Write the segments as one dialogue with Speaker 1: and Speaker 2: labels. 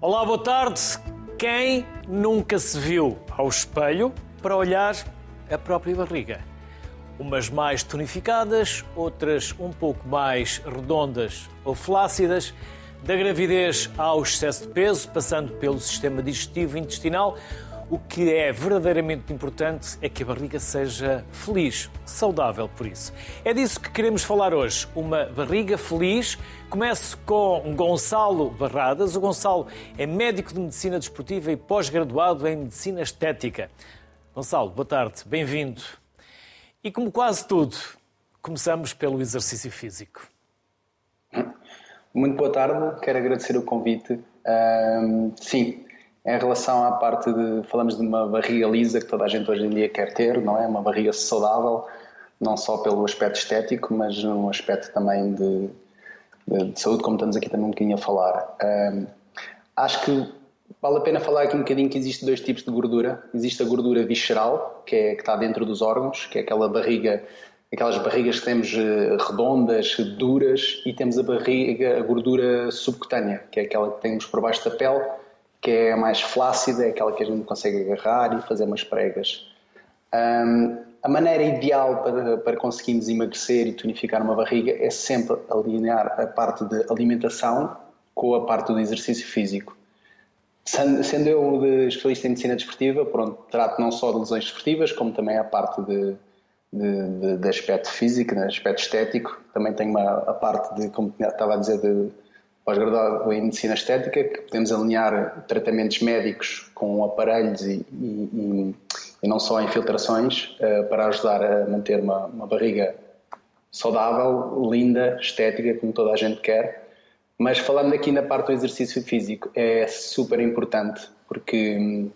Speaker 1: Olá, boa tarde. Quem nunca se viu ao espelho para olhar a própria barriga? Umas mais tonificadas, outras um pouco mais redondas ou flácidas, da gravidez ao excesso de peso, passando pelo sistema digestivo e intestinal. O que é verdadeiramente importante é que a barriga seja feliz, saudável por isso. É disso que queremos falar hoje. Uma barriga feliz. Começo com Gonçalo Barradas. O Gonçalo é médico de medicina desportiva e pós-graduado em medicina estética. Gonçalo, boa tarde, bem-vindo. E como quase tudo, começamos pelo exercício físico.
Speaker 2: Muito boa tarde, quero agradecer o convite. sim, em relação à parte de. Falamos de uma barriga lisa que toda a gente hoje em dia quer ter, não é? Uma barriga saudável, não só pelo aspecto estético, mas no aspecto também de, de, de saúde, como estamos aqui também um bocadinho a falar. Um, acho que vale a pena falar aqui um bocadinho que existe dois tipos de gordura. Existe a gordura visceral, que, é, que está dentro dos órgãos, que é aquela barriga aquelas barrigas que temos eh, redondas, duras, e temos a barriga, a gordura subcutânea, que é aquela que temos por baixo da pele, que é mais flácida, é aquela que a gente consegue agarrar e fazer umas pregas. Um, a maneira ideal para, para conseguirmos emagrecer e tonificar uma barriga é sempre alinhar a parte de alimentação com a parte do exercício físico. Sendo eu especialista em medicina desportiva, pronto, trato não só de lesões desportivas, como também a parte de, de, de, de aspecto físico, de aspecto estético. Também tenho uma, a parte de, como estava a dizer, de pós-graduado em medicina estética, que podemos alinhar tratamentos médicos com aparelhos e, e, e, não só infiltrações uh, para ajudar a manter uma, uma, barriga saudável, linda, estética, como toda a gente quer. Mas falando aqui na parte do exercício físico, é super importante porque hum,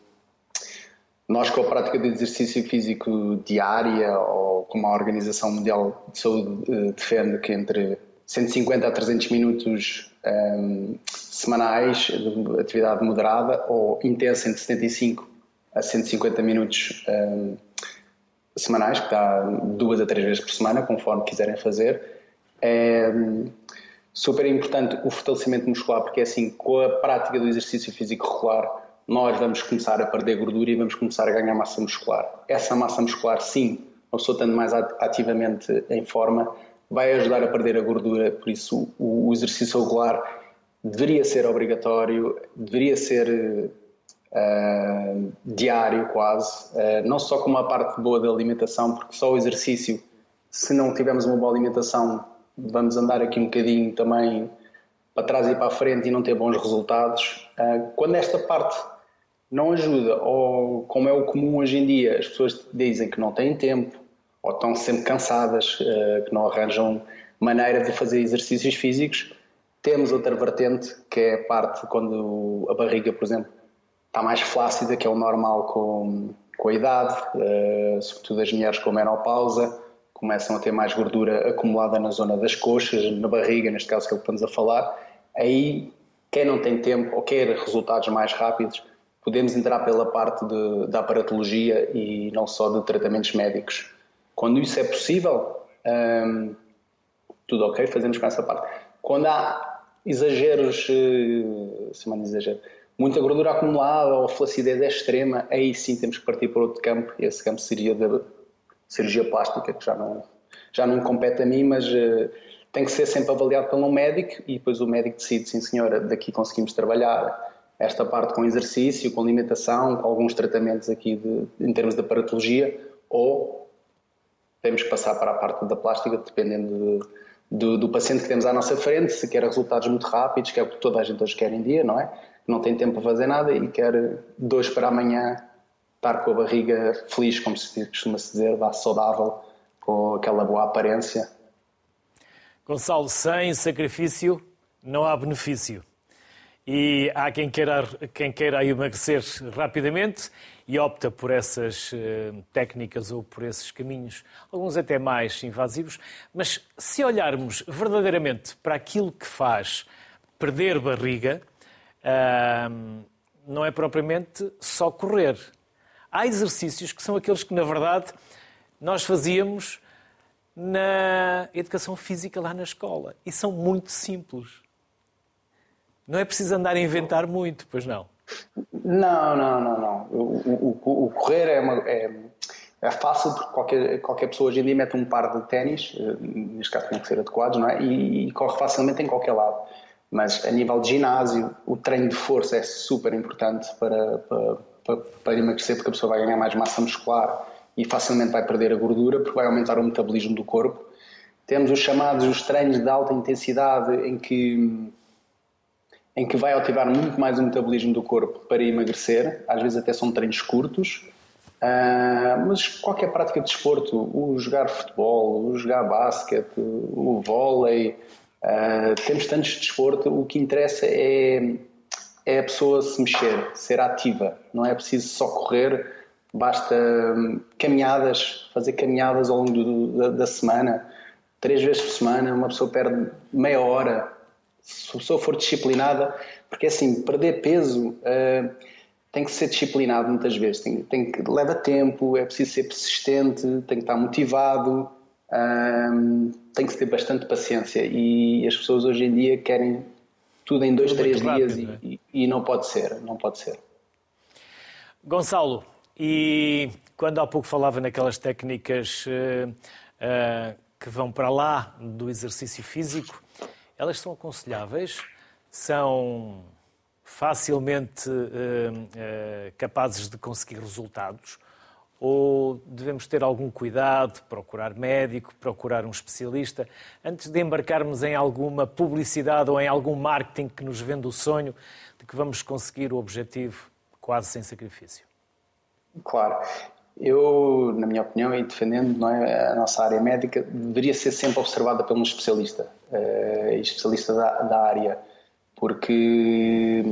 Speaker 2: nós, com a prática de exercício físico diária, ou como a Organização Mundial de Saúde uh, defende, que entre 150 a 300 minutos um, semanais de atividade moderada ou intensa entre 75 a 150 minutos um, semanais, que dá duas a três vezes por semana, conforme quiserem fazer. É super importante o fortalecimento muscular, porque é assim, com a prática do exercício físico regular, nós vamos começar a perder gordura e vamos começar a ganhar massa muscular. Essa massa muscular, sim, uma pessoa estando mais ativamente em forma, vai ajudar a perder a gordura, por isso o, exercício regular deveria ser obrigatório, deveria ser uh, diário quase, uh, não só como uma parte boa da alimentação, porque só o exercício, se não tivermos uma boa alimentação, vamos andar aqui um bocadinho também para trás e para a frente e não ter bons resultados. Uh, quando esta parte não ajuda, ou como é o comum hoje em dia, as pessoas dizem que não têm tempo, ou estão sempre cansadas, uh, que não arranjam maneira de fazer exercícios físicos. Temos outra vertente, que é a parte quando a barriga, por exemplo, está mais flácida, que é o normal com, com a idade, uh, sobretudo as mulheres com menopausa, começam a ter mais gordura acumulada na zona das coxas, na barriga, neste caso que é o que estamos a falar. Aí, quem não tem tempo ou quer resultados mais rápidos, podemos entrar pela parte de, da aparatologia e não só de tratamentos médicos. Quando isso é possível, hum, tudo ok, fazemos com essa parte. Quando há exageros, eh, se não exagero, muita gordura acumulada ou flacidez é extrema, aí sim temos que partir para outro campo. Esse campo seria da cirurgia plástica, que já não, já não compete a mim, mas uh, tem que ser sempre avaliado por um médico e depois o médico decide, sim senhora, daqui conseguimos trabalhar esta parte com exercício, com alimentação, com alguns tratamentos aqui de, em termos de aparatologia, ou temos que passar para a parte da plástica, dependendo de, do, do, paciente que temos à nossa frente, se quer resultados muito rápidos, que é o que toda a gente hoje quer em dia, não é? Não tem tempo para fazer nada e quer dois para amanhã estar com a barriga feliz, como se costuma-se dizer, vá saudável, com aquela boa aparência.
Speaker 1: Gonçalo, sem sacrifício não há benefício. E há quem queira, quem queira emagrecer rapidamente e opta por essas uh, técnicas ou por esses caminhos, alguns até mais invasivos. Mas se olharmos verdadeiramente para aquilo que faz perder barriga, não é propriamente só correr. Há exercícios que são aqueles que, na verdade, nós fazíamos na educação física lá na escola e são muito simples Não é preciso andar a inventar muito, pois não?
Speaker 2: Não, não, não, não. O, o, o correr é, uma, é, é, fácil porque qualquer, qualquer pessoa hoje em dia mete um par de ténis, eh, neste caso tem que ser adequados, não é? E, e, corre facilmente em qualquer lado. Mas a nível de ginásio, o treino de força é super importante para, para, para, para emagrecer porque a pessoa vai ganhar mais massa muscular e facilmente vai perder a gordura porque vai aumentar o metabolismo do corpo. Temos os chamados os treinos de alta intensidade em que em que vai ativar muito mais o metabolismo do corpo para emagrecer, às vezes até são treinos curtos, uh, mas qualquer prática de desporto, o jogar futebol, o jogar basquete, o vôlei, uh, temos tantos de desporto, o que interessa é, é a pessoa se mexer, ser ativa, não é preciso só correr, basta hum, caminhadas, fazer caminhadas ao longo do, da, da semana, três vezes por semana, uma pessoa perde meia hora se a pessoa for disciplinada, porque assim, perder peso uh, tem que ser disciplinado muitas vezes, tem, tem que, leva tempo, é preciso ser persistente, tem que estar motivado, uh, tem que ter bastante paciência e as pessoas hoje em dia querem tudo em dois, tudo três dias rápido, e, é? e, e não pode ser, não pode ser.
Speaker 1: Gonçalo, e quando há pouco falava naquelas técnicas uh, uh, que vão para lá do exercício físico, elas são aconselháveis, são facilmente uh, uh, capazes de conseguir resultados ou devemos ter algum cuidado, procurar médico, procurar um especialista, antes de embarcarmos em alguma publicidade ou em algum marketing que nos vende o sonho de que vamos conseguir o objetivo quase sem sacrifício?
Speaker 2: Claro. Eu, na minha opinião, e defendendo é, a nossa área médica, deveria ser sempre observada por um especialista, uh, especialista da, da área, porque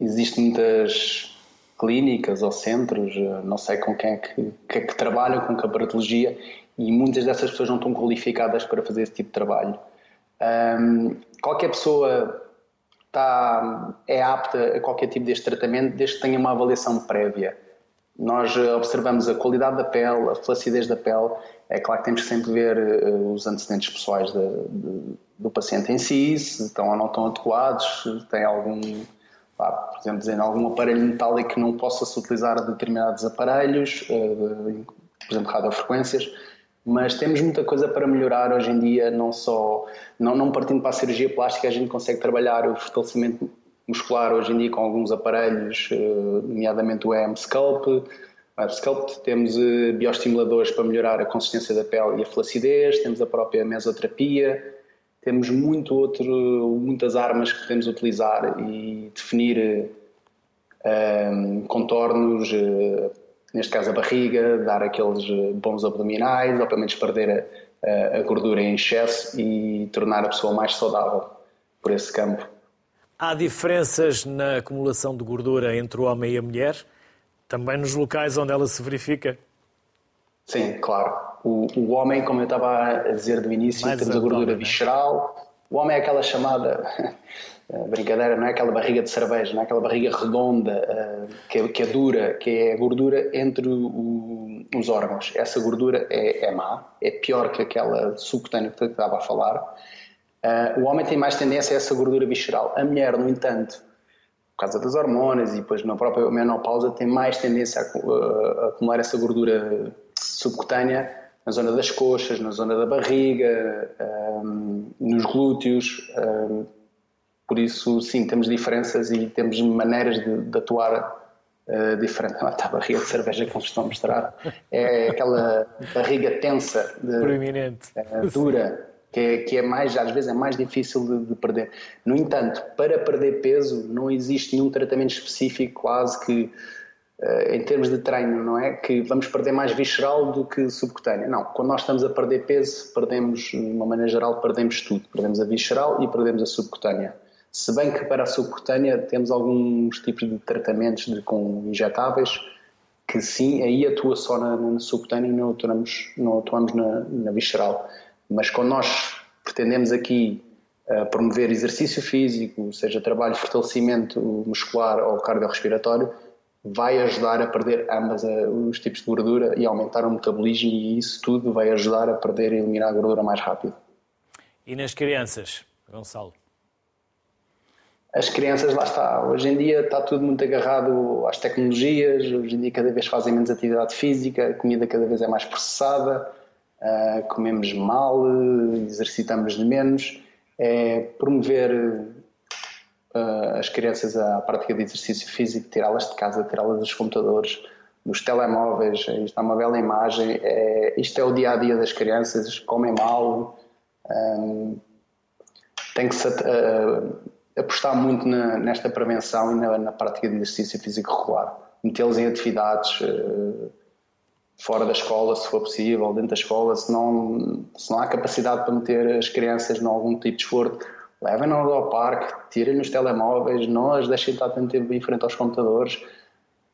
Speaker 2: existem muitas clínicas ou centros, eh, não sei com quem é que, que, é que trabalham com caparatologia, e muitas dessas pessoas não estão qualificadas para fazer esse tipo de trabalho. Um, qualquer pessoa está, é apta a qualquer tipo deste tratamento desde que tenha uma avaliação prévia. Nós eh, observamos a qualidade da pele, a flacidez da pele. É claro que temos que sempre ver uh, os antecedentes pessoais de, de, do paciente em si, se estão ou não estão adequados, se tem algum, pá, por exemplo, dizendo, algum aparelho metálico que não possa-se utilizar determinados aparelhos, uh, por exemplo, radiofrequências. Mas temos muita coisa para melhorar hoje em dia, não só, não, não partindo para a cirurgia plástica, a gente consegue trabalhar o fortalecimento muscular hoje em dia com alguns aparelhos, eh, nomeadamente o. O Sculpt temos eh, bioestimuladores para melhorar a consistência da pele e a flacidez, temos a própria mesoterapia, temos muito outro, muitas armas que podemos utilizar e definir um, ehm, contornos, neste caso a barriga, dar aqueles bons abdominais, ou pelo menos perder a, a gordura em excesso e tornar a pessoa mais saudável por esse campo.
Speaker 1: Há diferenças na acumulação de gordura entre o homem e a mulher, também nos locais onde ela se verifica?
Speaker 2: Sim, claro. O, o homem, como eu estava a dizer do início, Mais temos a gordura né? visceral. O homem é aquela chamada brincadeira, não é aquela barriga de cerveja, não é aquela barriga redonda eh, que é, que é dura, que é a gordura entre o, os órgãos. Essa gordura é, é má, é pior que aquela subcutânea que estava a falar. Uh, o homem tem mais tendência a essa gordura visceral. A mulher, no entanto, por causa das hormonas e depois na própria menopausa, tem mais tendência a, a, a acumular essa gordura subcutânea na zona das coxas, na zona da barriga, um, nos glúteos. Um, por isso, sim, temos diferenças e temos maneiras de, de atuar uh, diferentes. Ah, está a barriga de cerveja que eles estão a mostrar. É aquela barriga tensa, de. Uh, dura que é, que é mais, às vezes é mais difícil de, de, perder. No entanto, para perder peso não existe nenhum tratamento específico quase que uh, em termos de treino, não é? Que vamos perder mais visceral do que subcutâneo. Não, quando nós estamos a perder peso, perdemos, de uma maneira geral, perdemos tudo. Perdemos a visceral e perdemos a subcutânea. Se bem que para a subcutânea temos alguns tipos de tratamentos de, com injetáveis que sim, aí atua só na, na subcutânea e não atuamos, não atuamos na, na visceral. Mas quando nós pretendemos aqui uh, promover exercício físico, seja trabalho de fortalecimento muscular ou cardiorrespiratório, vai ajudar a perder ambas uh, os tipos de gordura e aumentar o metabolismo e isso tudo vai ajudar a perder e eliminar a gordura mais rápido.
Speaker 1: E nas crianças, Gonçalo?
Speaker 2: as crianças, lá está, hoje em dia está tudo muito agarrado às tecnologias, hoje em dia cada vez fazem menos atividade física, a comida cada vez é mais processada, uh, comemos mal, exercitamos menos. É promover uh, as crianças à prática de exercício físico, tirá-las de casa, tirá-las dos computadores, dos telemóveis, isto é uma bela imagem, é, isto é o dia a dia das crianças, comem mal, um, tem que se uh, apostar muito na, nesta prevenção e na, na, prática de exercício físico regular, metê-los em atividades uh, fora da escola, se for possível, dentro da escola, se não, se não há capacidade para meter as crianças em algum tipo de esforço, levem-nas ao parque, tirem os telemóveis, não as deixem estar tanto tempo em frente aos computadores,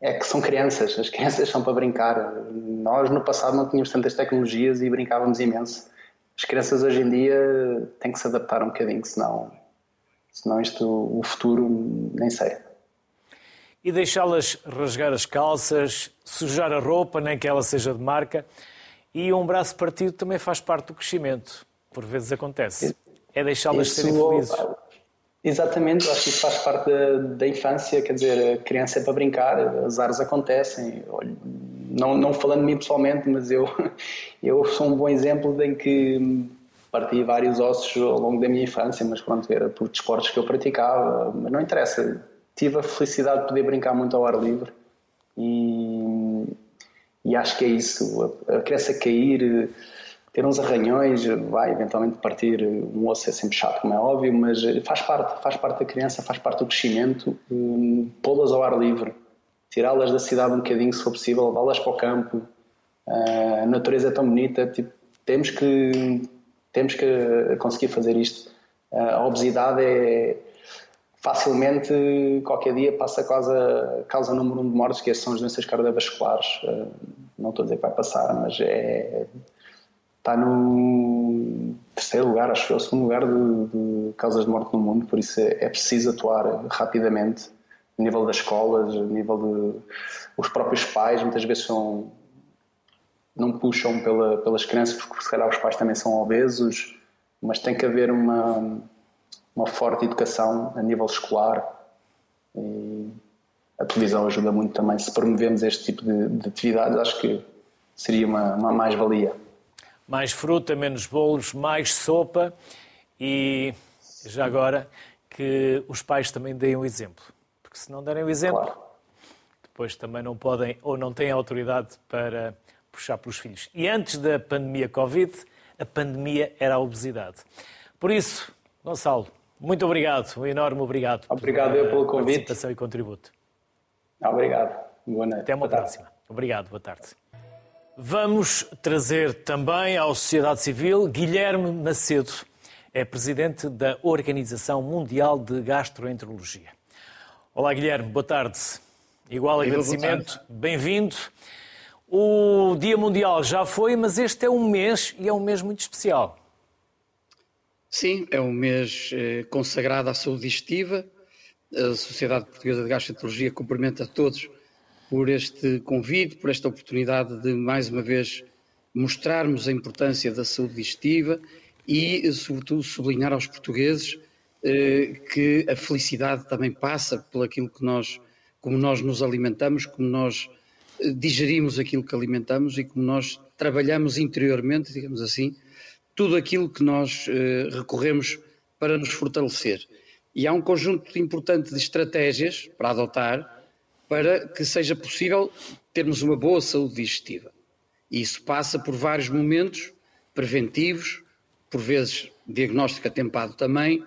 Speaker 2: é que são crianças, as crianças são para brincar. Nós no passado não tínhamos tantas tecnologias e brincávamos imenso. As crianças hoje em dia têm que se adaptar um bocadinho, senão, senão isto, o futuro, nem sei.
Speaker 1: E deixá-las rasgar as calças, sujar a roupa, nem que ela seja de marca, e um braço partido também faz parte do crescimento. Por vezes acontece. É deixá-las serem felizes.
Speaker 2: Exatamente, eu acho que isso faz parte da, da, infância, quer dizer, a criança é para brincar, azars acontecem. Não, não falando de mim pessoalmente, mas eu, eu sou um bom exemplo em que parti vários ossos ao longo da minha infância, mas pronto, era por desportos que eu praticava, mas não interessa. Tive a felicidade de poder brincar muito ao ar livre e, e acho que é isso. A, criança cair ter uns arranhões, vai eventualmente partir um osso é sempre chato, como é óbvio, mas faz parte, faz parte da criança, faz parte do crescimento, um, pô-las ao ar livre, tirá-las da cidade um bocadinho, se for possível, levá-las para o campo. Uh, a natureza é tão bonita, tipo, temos que temos que conseguir fazer isto. Uh, a obesidade é facilmente qualquer dia passa a causa, causa número um de mortes, que são as doenças cardiovasculares. Uh, não estou a dizer que vai passar, mas é está no terceiro lugar, acho que é o segundo lugar de, de, causas de morte no mundo, por isso é, é preciso atuar rapidamente a nível das escolas, a nível de os próprios pais muitas vezes são não puxam pela, pelas crianças porque se calhar os pais também são obesos, mas tem que haver uma uma forte educação a nível escolar e a televisão ajuda muito também se promovemos este tipo de, de atividades acho que seria uma, uma mais-valia
Speaker 1: mais fruta, menos bolos, mais sopa e já agora que os pais também deem o exemplo. Porque se não derem o exemplo, claro. depois também não podem ou não têm autoridade para puxar pelos filhos. E antes da pandemia Covid, a pandemia era a obesidade. Por isso, Gonçalo, muito obrigado, um enorme obrigado.
Speaker 2: Obrigado pela pelo convite.
Speaker 1: participação e contributo.
Speaker 2: Obrigado. Boa noite.
Speaker 1: Até uma boa próxima. Tarde. Obrigado, boa tarde. Vamos trazer também à sociedade civil Guilherme Macedo, é presidente da Organização Mundial de Gastroenterologia. Olá, Guilherme, boa tarde. Igual agradecimento, bem-vindo. O Dia Mundial já foi, mas este é um mês e é um mês muito especial.
Speaker 3: Sim, é um mês eh, consagrado à saúde digestiva. A Sociedade Portuguesa de Gastroenterologia cumprimenta a todos por este convite, por esta oportunidade de mais uma vez mostrarmos a importância da saúde digestiva e, sobretudo, sublinhar aos portugueses eh, que a felicidade também passa por aquilo que nós, como nós nos alimentamos, como nós eh, digerimos aquilo que alimentamos e como nós trabalhamos interiormente, digamos assim, tudo aquilo que nós eh, recorremos para nos fortalecer. E há um conjunto importante de estratégias para adotar para que seja possível termos uma boa saúde digestiva. E isso passa por vários momentos preventivos, por vezes diagnóstico atempado também,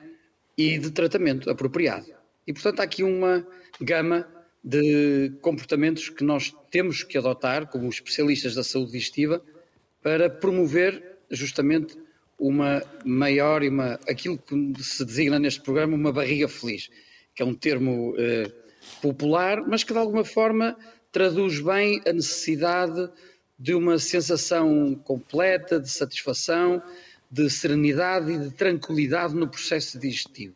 Speaker 3: e de tratamento apropriado. E, portanto, há aqui uma gama de comportamentos que nós temos que adotar como especialistas da saúde digestiva para promover justamente uma maior e uma, aquilo que se designa neste programa uma barriga feliz, que é um termo eh, popular, mas que de alguma forma traduz bem a necessidade de uma sensação completa de satisfação, de serenidade e de tranquilidade no processo digestivo.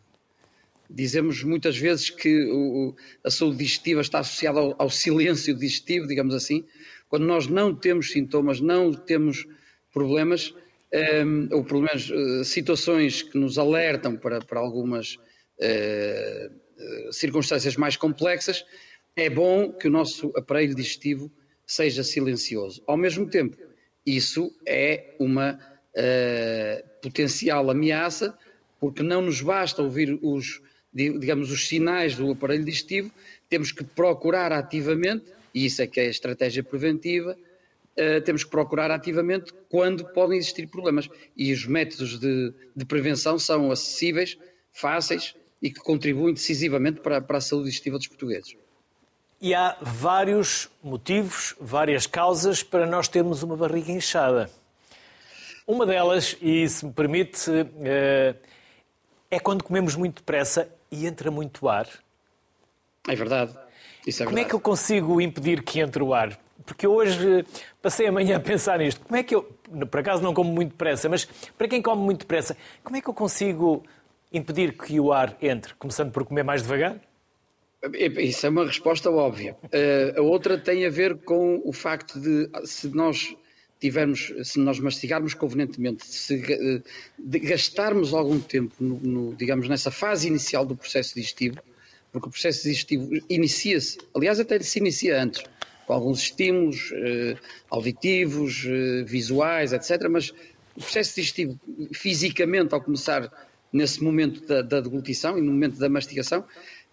Speaker 3: Dizemos muitas vezes que o, a saúde digestiva está associada ao, ao, silêncio digestivo, digamos assim. Quando nós não temos sintomas, não temos problemas, um, ehm, ou pelo menos uh, situações que nos alertam para, para algumas uh, circunstâncias mais complexas, é bom que o nosso aparelho digestivo seja silencioso. Ao mesmo tempo, isso é uma uh, potencial ameaça, porque não nos basta ouvir os, digamos, os sinais do aparelho digestivo, temos que procurar ativamente, e isso é que é a estratégia preventiva, uh, temos que procurar ativamente quando podem existir problemas. E os métodos de, de prevenção são acessíveis, fáceis e que contribuem decisivamente para, para a saúde digestiva dos portugueses.
Speaker 1: E há vários motivos, várias causas para nós termos uma barriga inchada. Uma delas, e se me permite, eh, é quando comemos muito depressa e entra muito ar.
Speaker 3: É verdade.
Speaker 1: É Como verdade. é que eu consigo impedir que entre o ar? Porque hoje passei a manhã a pensar nisto. Como é que eu, por acaso não como muito depressa, mas para quem come muito depressa, como é que eu consigo impedir que o ar entre? Começando por comer mais devagar?
Speaker 3: Isso é uma resposta óbvia. Uh, a outra tem a ver com o facto de se nós tivermos, se nós mastigarmos convenientemente, se uh, gastarmos algum tempo, no, no, digamos, nessa fase inicial do processo digestivo, porque o processo digestivo inicia-se, aliás, até se inicia antes, com alguns estímulos uh, auditivos, visuais, etc. Mas o processo digestivo, fisicamente, ao começar nesse momento da, da deglutição e no momento da mastigação,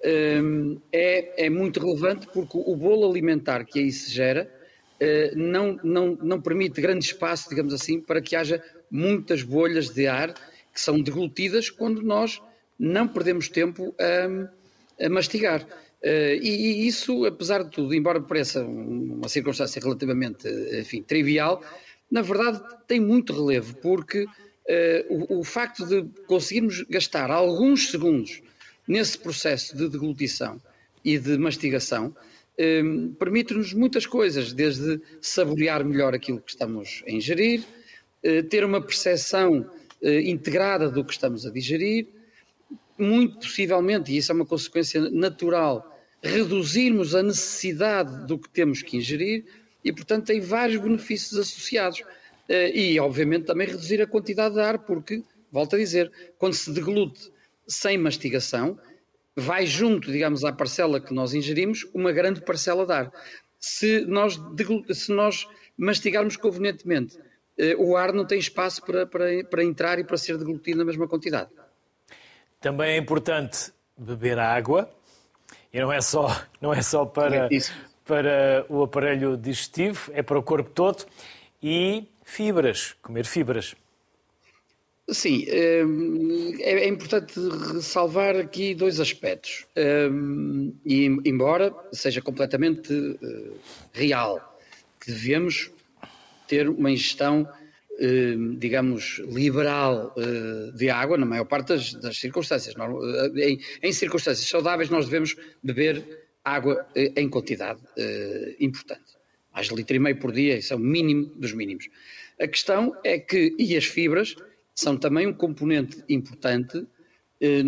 Speaker 3: Hum, é, é muito relevante porque o bolo alimentar que aí se gera eh, não, não, não permite grande espaço, digamos assim, para que haja muitas bolhas de ar que são deglutidas quando nós não perdemos tempo a, a mastigar. Eh, e, isso, apesar de tudo, embora pareça uma circunstância relativamente enfim, trivial, na verdade tem muito relevo, porque uh, o, o, facto de conseguirmos gastar alguns segundos nesse processo de deglutição e de mastigação, eh, permite-nos muitas coisas, desde saborear melhor aquilo que estamos a ingerir, eh, ter uma percepção eh, integrada do que estamos a digerir, muito possivelmente, e isso é uma consequência natural, reduzirmos a necessidade do que temos que ingerir e, portanto, tem vários benefícios associados. E, obviamente, também reduzir a quantidade de ar, porque, volto a dizer, quando se deglute sem mastigação, vai junto, digamos, à parcela que nós ingerimos, uma grande parcela de ar. Se nós, se nós mastigarmos convenientemente, eh, o ar não tem espaço para, para, para entrar e para ser deglutido na mesma quantidade.
Speaker 1: Também é importante beber água, e não é só, não é só para, para o aparelho digestivo, é para o corpo todo, e fibras, comer fibras.
Speaker 3: Sim, hum, é, é importante ressalvar aqui dois aspectos. Hum, e, embora seja completamente eh, real que devemos ter uma ingestão, digamos, liberal eh, de água, na maior parte das, das circunstâncias. Eh, em, em, circunstâncias saudáveis, nós devemos beber água em quantidade importante. Mais de litro e meio por dia, isso é o mínimo dos mínimos. A questão é que, e as fibras são também um componente importante eh,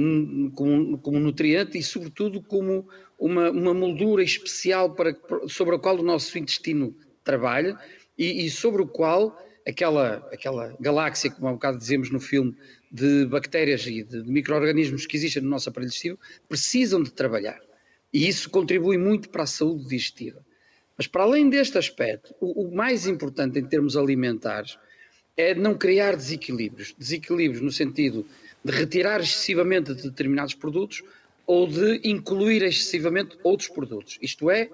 Speaker 3: como, como, nutriente e, sobretudo, como uma, uma moldura especial para, sobre a qual o nosso intestino trabalha e, e sobre o qual aquela, aquela galáxia, como há um bocado dizemos no filme, de bactérias e de, de micro-organismos que existem no nosso aparelho digestivo, precisam de trabalhar. E isso contribui muito para a saúde digestiva. Mas para além deste aspecto, o, o mais importante em termos alimentares é não criar desequilíbrios. Desequilíbrios no sentido de retirar excessivamente de determinados produtos ou de incluir excessivamente outros produtos. Isto é,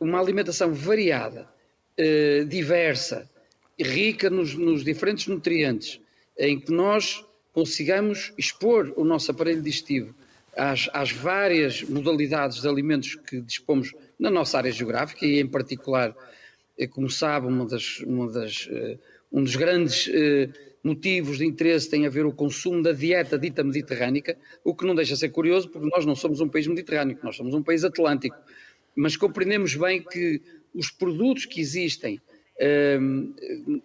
Speaker 3: uma alimentação variada, eh, diversa, rica nos, nos, diferentes nutrientes, em que nós consigamos expor o nosso aparelho digestivo às, às várias modalidades de alimentos que dispomos na nossa área geográfica e, em particular, eh, como sabe, uma das, uma das eh, um dos grandes eh, motivos de interesse tem a ver o consumo da dieta dita mediterrânica, o que não deixa de ser curioso, porque nós não somos um país mediterrâneo, nós somos um país atlântico. Mas compreendemos bem que os produtos que existem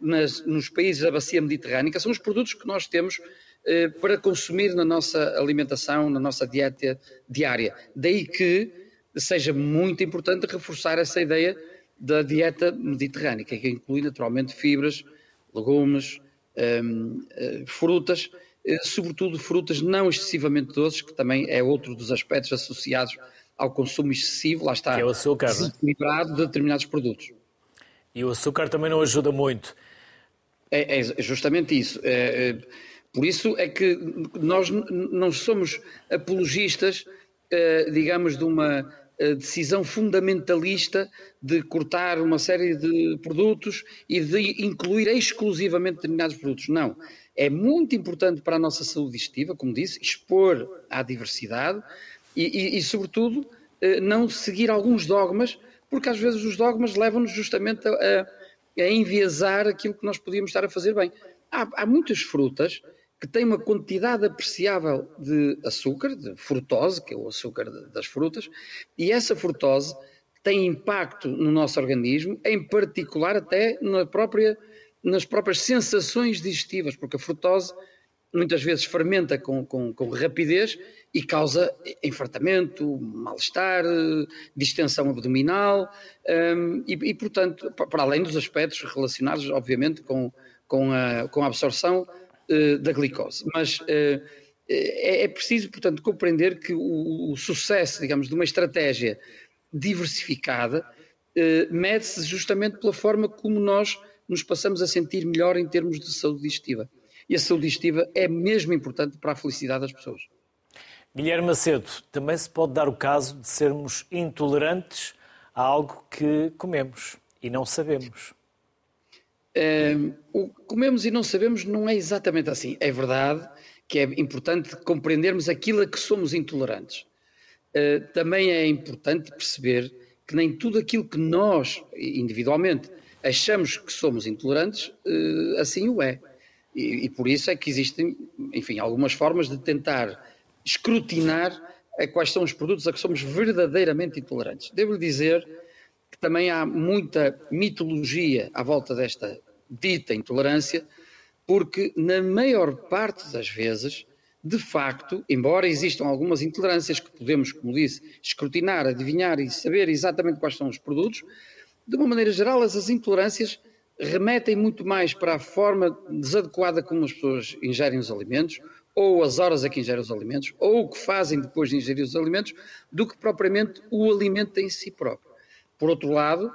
Speaker 3: nas, nos países da bacia mediterrânica são os produtos que nós temos eh, para consumir na nossa alimentação, na nossa dieta diária. Daí que seja muito importante reforçar essa ideia da dieta mediterrânica, que inclui naturalmente fibras, legumes, um, uh, frutas sobretudo frutas não excessivamente doces, que também é outro dos aspectos associados ao consumo excessivo, lá está,
Speaker 1: que é o açúcar, é?
Speaker 3: desequilibrado de determinados produtos.
Speaker 1: E o açúcar também não ajuda muito.
Speaker 3: É, é justamente isso. É, é, por isso é que nós não somos apologistas, é, digamos, de uma é, decisão fundamentalista de cortar uma série de produtos e de incluir exclusivamente determinados produtos. Não. É muito importante para a nossa saúde digestiva, como disse, expor à diversidade e, e, e sobretudo, é, não seguir alguns dogmas, porque às vezes os dogmas levam-nos justamente a a enviesar aquilo que nós podíamos estar a fazer bem. Há, há muitas frutas que têm uma quantidade apreciável de açúcar, de frutose, que é o açúcar das frutas, e essa frutose tem impacto no nosso organismo, em particular até na própria, nas próprias sensações digestivas, porque a frutose muitas vezes fermenta com, com, com rapidez e causa enfartamento, mal-estar, distensão abdominal um, e, e, portanto, para além dos aspectos relacionados, obviamente, com, com, a, com a absorção uh, da glicose. Mas uh, é, é, preciso, portanto, compreender que o, o, sucesso, digamos, de uma estratégia diversificada uh, mede-se justamente pela forma como nós nos passamos a sentir melhor em termos de saúde digestiva. E a saúde digestiva é mesmo importante para a felicidade das pessoas.
Speaker 1: Guilherme Macedo, também se pode dar o caso de sermos intolerantes a algo que comemos e não sabemos.
Speaker 3: É, o que comemos e não sabemos não é exatamente assim. É verdade que é importante compreendermos aquilo a que somos intolerantes. É, também é importante perceber que nem tudo aquilo que nós, individualmente, achamos que somos intolerantes, é, assim o é. E, e por isso é que existem, enfim, algumas formas de tentar escrutinar quais são os produtos a que somos verdadeiramente intolerantes. Devo dizer que também há muita mitologia à volta desta dita intolerância, porque na maior parte das vezes, de facto, embora existam algumas intolerâncias que podemos, como disse, escrutinar, adivinhar e saber exatamente quais são os produtos, de uma maneira geral, essas intolerâncias remetem muito mais para a forma desadequada como as pessoas ingerem os alimentos, ou as horas a que ingerem os alimentos, ou o que fazem depois de ingerir os alimentos, do que propriamente o alimento em si próprio. Por outro lado,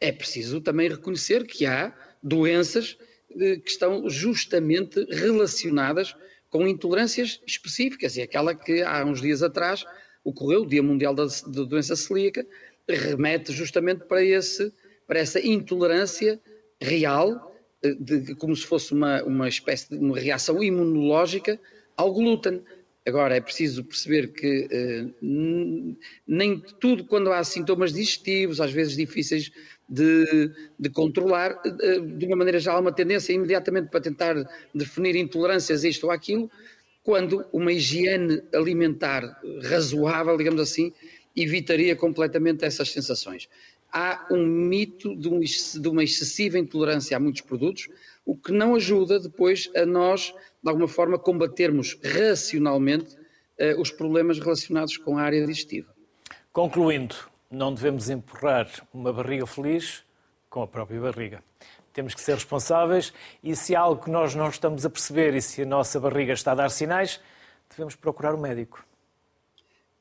Speaker 3: é preciso também reconhecer que há doenças eh, que estão justamente relacionadas com intolerâncias específicas, e aquela que há uns dias atrás ocorreu, o Dia Mundial da, Doença Celíaca, remete justamente para, esse, para essa intolerância real, eh, de, como se fosse uma, uma espécie de uma reação imunológica ao glúten. Agora, é preciso perceber que eh, nem tudo, quando há sintomas digestivos, às vezes difíceis de, de controlar, eh, de uma maneira geral, há uma tendência imediatamente para tentar definir intolerâncias a isto ou aquilo, quando uma higiene alimentar razoável, digamos assim, evitaria completamente essas sensações. Há um mito de, um, de uma excessiva intolerância a muitos produtos, o que não ajuda depois a nós, de alguma forma, combatermos racionalmente uh, os problemas relacionados com a área digestiva.
Speaker 1: Concluindo, não devemos empurrar uma barriga feliz com a própria barriga. Temos que ser responsáveis e se há algo que nós não estamos a perceber e se a nossa barriga está a dar sinais, devemos procurar o um médico.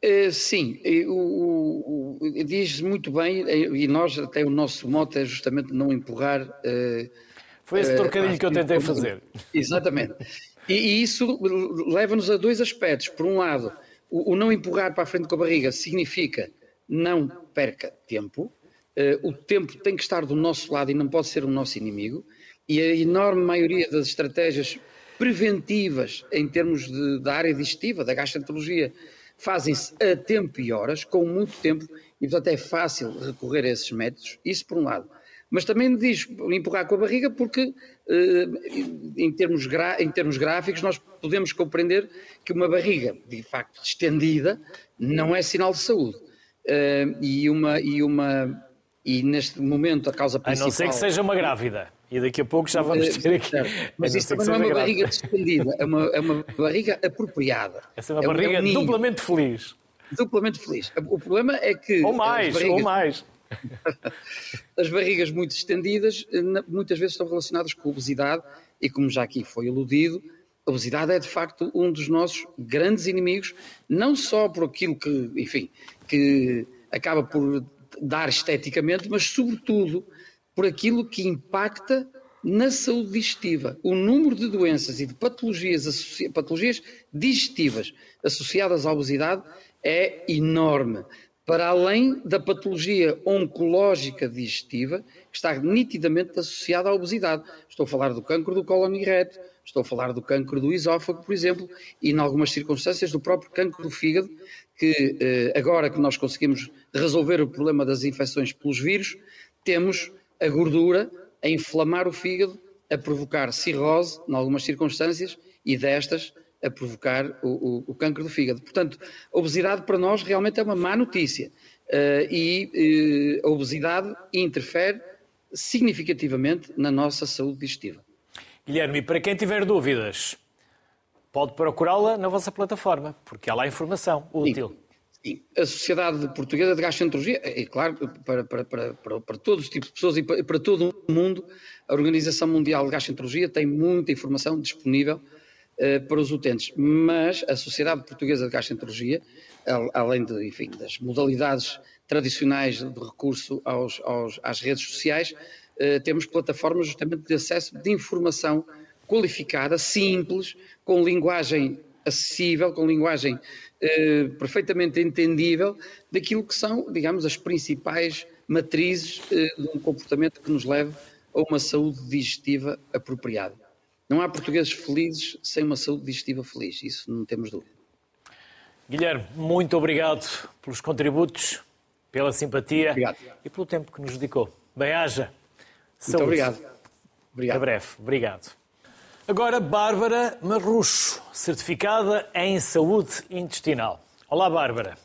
Speaker 3: Uh, sim, o, o, diz muito bem, e nós até o nosso mote é justamente não empurrar
Speaker 1: foi esse trocadilho que eu tentei fazer.
Speaker 3: Exatamente. E, e isso leva-nos a dois aspectos. Por um lado, o, o, não empurrar para a frente com a barriga significa não perca tempo. Uh, o tempo tem que estar do nosso lado e não pode ser o nosso inimigo. E a enorme maioria das estratégias preventivas em termos de, da área digestiva, da gastroenterologia, fazem-se a tempo e horas, com muito tempo, e portanto é fácil recorrer a esses métodos. Isso por um lado mas também diz empurrar com a barriga porque, eh, em termos, em termos gráficos, nós podemos compreender que uma barriga, de facto, estendida, não é sinal de saúde. Eh, e uma... E uma e neste momento a causa principal...
Speaker 1: A não ser que seja uma grávida. E daqui a pouco já vamos eh, ter aqui.
Speaker 3: Mas isto não é uma barriga distendida, é uma, é uma barriga apropriada.
Speaker 1: Essa é uma é barriga um duplamente feliz.
Speaker 3: Duplamente feliz. O problema é que.
Speaker 1: Ou mais, barrigas, ou mais.
Speaker 3: As barrigas muito estendidas muitas vezes estão relacionadas com obesidade e, como já aqui foi aludido, a obesidade é de facto um dos nossos grandes inimigos, não só por aquilo que, enfim, que acaba por dar esteticamente, mas sobretudo por aquilo que impacta na saúde digestiva. O número de doenças e de patologias, patologias digestivas associadas à obesidade é enorme. Para além da patologia oncológica digestiva, que está nitidamente associada à obesidade. Estou a falar do cancro do cólon e reto, estou a falar do cancro do esófago, por exemplo, e, em algumas circunstâncias, do próprio cancro do fígado, que eh, agora que nós conseguimos resolver o problema das infecções pelos vírus, temos a gordura a inflamar o fígado, a provocar cirrose, em algumas circunstâncias, e destas a provocar o, o, o cancro do fígado. Portanto, a obesidade para nós realmente é uma má notícia. Uh, e uh, a obesidade interfere significativamente na nossa saúde digestiva.
Speaker 1: Guilherme, para quem tiver dúvidas, pode procurá-la na vossa plataforma, porque há lá informação útil.
Speaker 3: Sim. A Sociedade Portuguesa de Gastroenterologia, é, é claro, para, para, para, para, todos os tipos de pessoas e para, para todo o mundo, a Organização Mundial de Gastroenterologia tem muita informação disponível para os utentes. Mas a Sociedade Portuguesa de Gastroenterologia, além de, enfim, das modalidades tradicionais de recurso aos, aos, às redes sociais, uh, temos plataformas justamente de acesso de informação qualificada, simples, com linguagem acessível, com linguagem eh, perfeitamente entendível daquilo que são, digamos, as principais matrizes eh, de um comportamento que nos leve a uma saúde digestiva apropriada. Não há portugueses felizes sem uma saúde digestiva feliz, isso não temos dúvida.
Speaker 1: Guilherme, muito obrigado pelos contributos, pela simpatia obrigado. e pelo tempo que nos dedicou. Bem-haja.
Speaker 3: Muito obrigado.
Speaker 1: obrigado. Até breve. Obrigado. Agora, Bárbara Marrucho, certificada em saúde intestinal. Olá, Bárbara.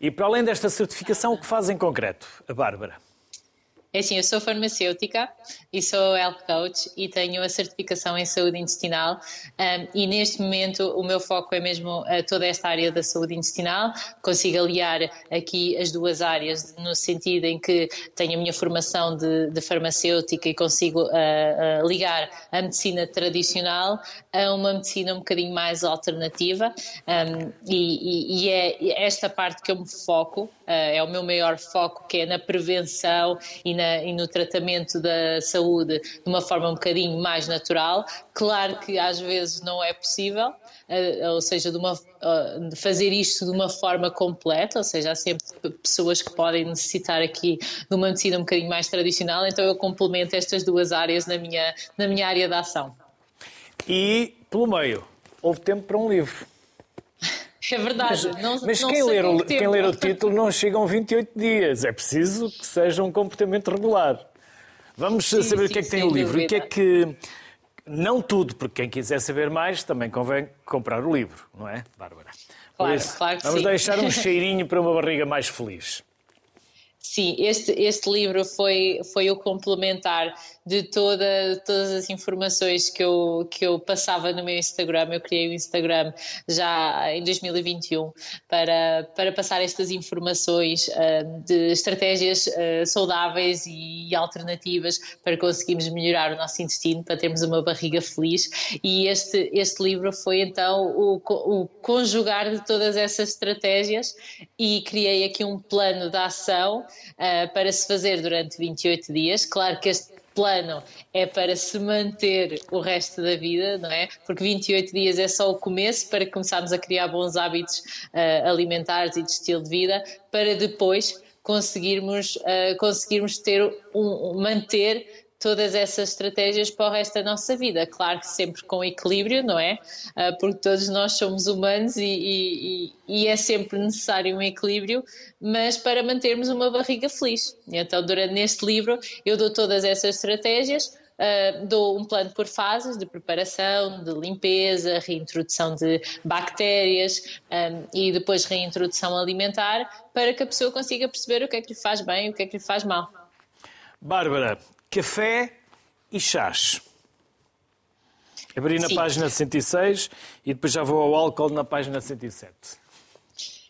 Speaker 1: E para além desta certificação, o que faz em concreto a Bárbara?
Speaker 4: É assim, eu sou farmacêutica e sou health coach e tenho a certificação em saúde intestinal um, e neste momento o meu foco é mesmo uh, toda esta área da saúde intestinal. Consigo aliar aqui as duas áreas no sentido em que tenho a minha formação de, de farmacêutica e consigo uh, uh, ligar a medicina tradicional a uma medicina um bocadinho mais alternativa um, e, e, e é esta parte que eu me foco, é o meu maior foco que é na prevenção e na e no tratamento da saúde de uma forma um bocadinho mais natural. Claro que às vezes não é possível, uh, ou seja, de, uma, de fazer isto de uma forma completa, ou seja, há sempre pessoas que podem necessitar aqui de uma medicina um bocadinho mais tradicional, então eu complemento estas duas áreas na minha, na minha área de ação.
Speaker 1: E, pelo meio, houve tempo para um livro.
Speaker 4: É verdade.
Speaker 1: Mas, não, mas não quem, ler o, quem ler o título não chegam 28 dias. É preciso que seja um comportamento regular. Vamos sim, saber sim, o que é que tem o livro e o que é que. Não tudo, porque quem quiser saber mais também convém comprar o livro, não é, Bárbara?
Speaker 4: Claro, isso, claro que
Speaker 1: vamos
Speaker 4: sim.
Speaker 1: deixar um cheirinho para uma barriga mais feliz.
Speaker 4: Sim, este, este livro foi, foi o complementar de toda, todas as informações que eu, que eu passava no meu Instagram. Eu criei o Instagram já em 2021 para, para passar estas informações uh, de estratégias uh, saudáveis e alternativas para conseguirmos melhorar o nosso intestino, para termos uma barriga feliz. E este, este livro foi então o, o conjugar de todas essas estratégias e criei aqui um plano de ação uh, para se fazer durante 28 dias. Claro que este plano é para se manter o resto da vida, não é? Porque 28 dias é só o começo para começarmos a criar bons hábitos uh, alimentares e de estilo de vida, para depois conseguirmos, uh, conseguirmos ter um, manter todas essas estratégias para o resto da nossa vida. Claro que sempre com equilíbrio, não é? Ah, porque todos nós somos humanos e, e, e, é sempre necessário um equilíbrio, mas para mantermos uma barriga feliz. Então, durante neste livro, eu dou todas essas estratégias. Uh, dou um plano por fases de preparação, de limpeza, reintrodução de bactérias um, e depois reintrodução alimentar para que a pessoa consiga perceber o que é que lhe faz bem e o que é que lhe faz mal.
Speaker 1: Bárbara, café e chás. Abri na Sim. página 106 e depois já vou ao álcool na página 107.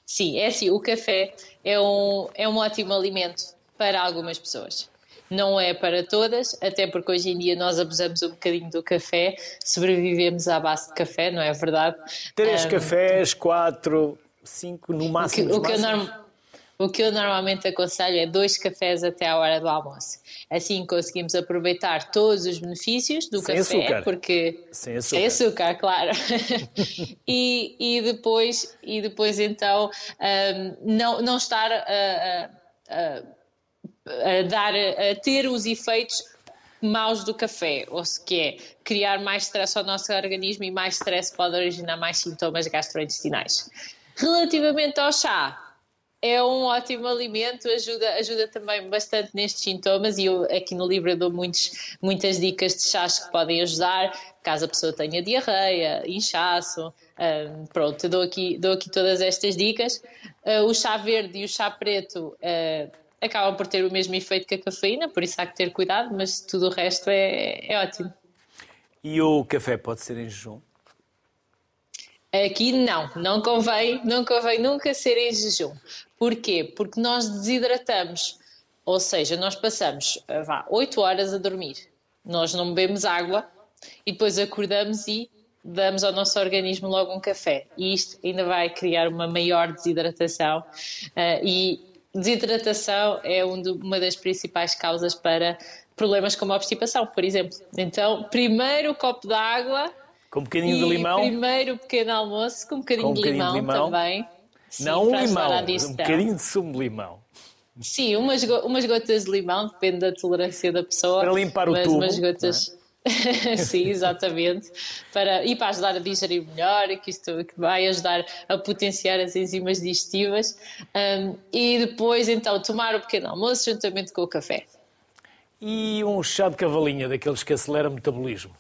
Speaker 4: Sim, é assim, o café é um, é um ótimo alimento para algumas pessoas. não é para todas, até porque hoje em dia nós abusamos um bocadinho do café, sobrevivemos à base de café, não é verdade?
Speaker 1: Três um, cafés, quatro, cinco, no máximo.
Speaker 4: O que, o que eu norm o que eu normalmente aconselho é dois cafés até à hora do almoço. Assim conseguimos aproveitar todos os benefícios do
Speaker 1: sem
Speaker 4: café,
Speaker 1: açúcar.
Speaker 4: porque
Speaker 1: sem açúcar,
Speaker 4: sem açúcar claro. e, e depois e depois então um, não não estar a, a, a, dar a ter os efeitos maus do café, ou se que é criar mais stress ao nosso organismo e mais stress pode originar mais sintomas gastrointestinais. Relativamente ao chá, é um ótimo alimento, ajuda, ajuda também bastante nestes sintomas e eu aqui no livro eu dou muitos, muitas dicas de chás que podem ajudar, caso a pessoa tenha diarreia, inchaço, um, pronto, dou aqui, dou aqui todas estas dicas. Uh, o chá verde e o chá preto uh, acabam por ter o mesmo efeito que a cafeína, por isso há que ter cuidado, mas tudo o resto é, é ótimo.
Speaker 1: E o café pode ser em jejum?
Speaker 4: Aqui não, não convém, não convém nunca ser em jejum. Porquê? Porque nós desidratamos, ou seja, nós passamos eh, vá, 8 horas a dormir, nós não bebemos água e depois acordamos e damos ao nosso organismo logo um café. E isto ainda vai criar uma maior desidratação uh, e desidratação é um uma das principais causas para problemas como a obstipação, por exemplo. Então, primeiro o copo de água
Speaker 1: com um bocadinho de limão.
Speaker 4: Primeiro pequeno almoço com um bocadinho, com um bocadinho de, limão, de, limão também.
Speaker 1: Sim, Não um limão, um bocadinho de sumo de limão.
Speaker 4: Sim, umas, umas gotas de limão, depende da tolerância da pessoa.
Speaker 1: Para limpar o tubo.
Speaker 4: Umas gotas. É? Sim, exatamente. Para, e para ajudar a digerir melhor, que isto que vai ajudar a potenciar as enzimas digestivas. Um, e depois, então, tomar o pequeno almoço juntamente com o café.
Speaker 1: E um chá de cavalinha, daqueles que acelera o metabolismo?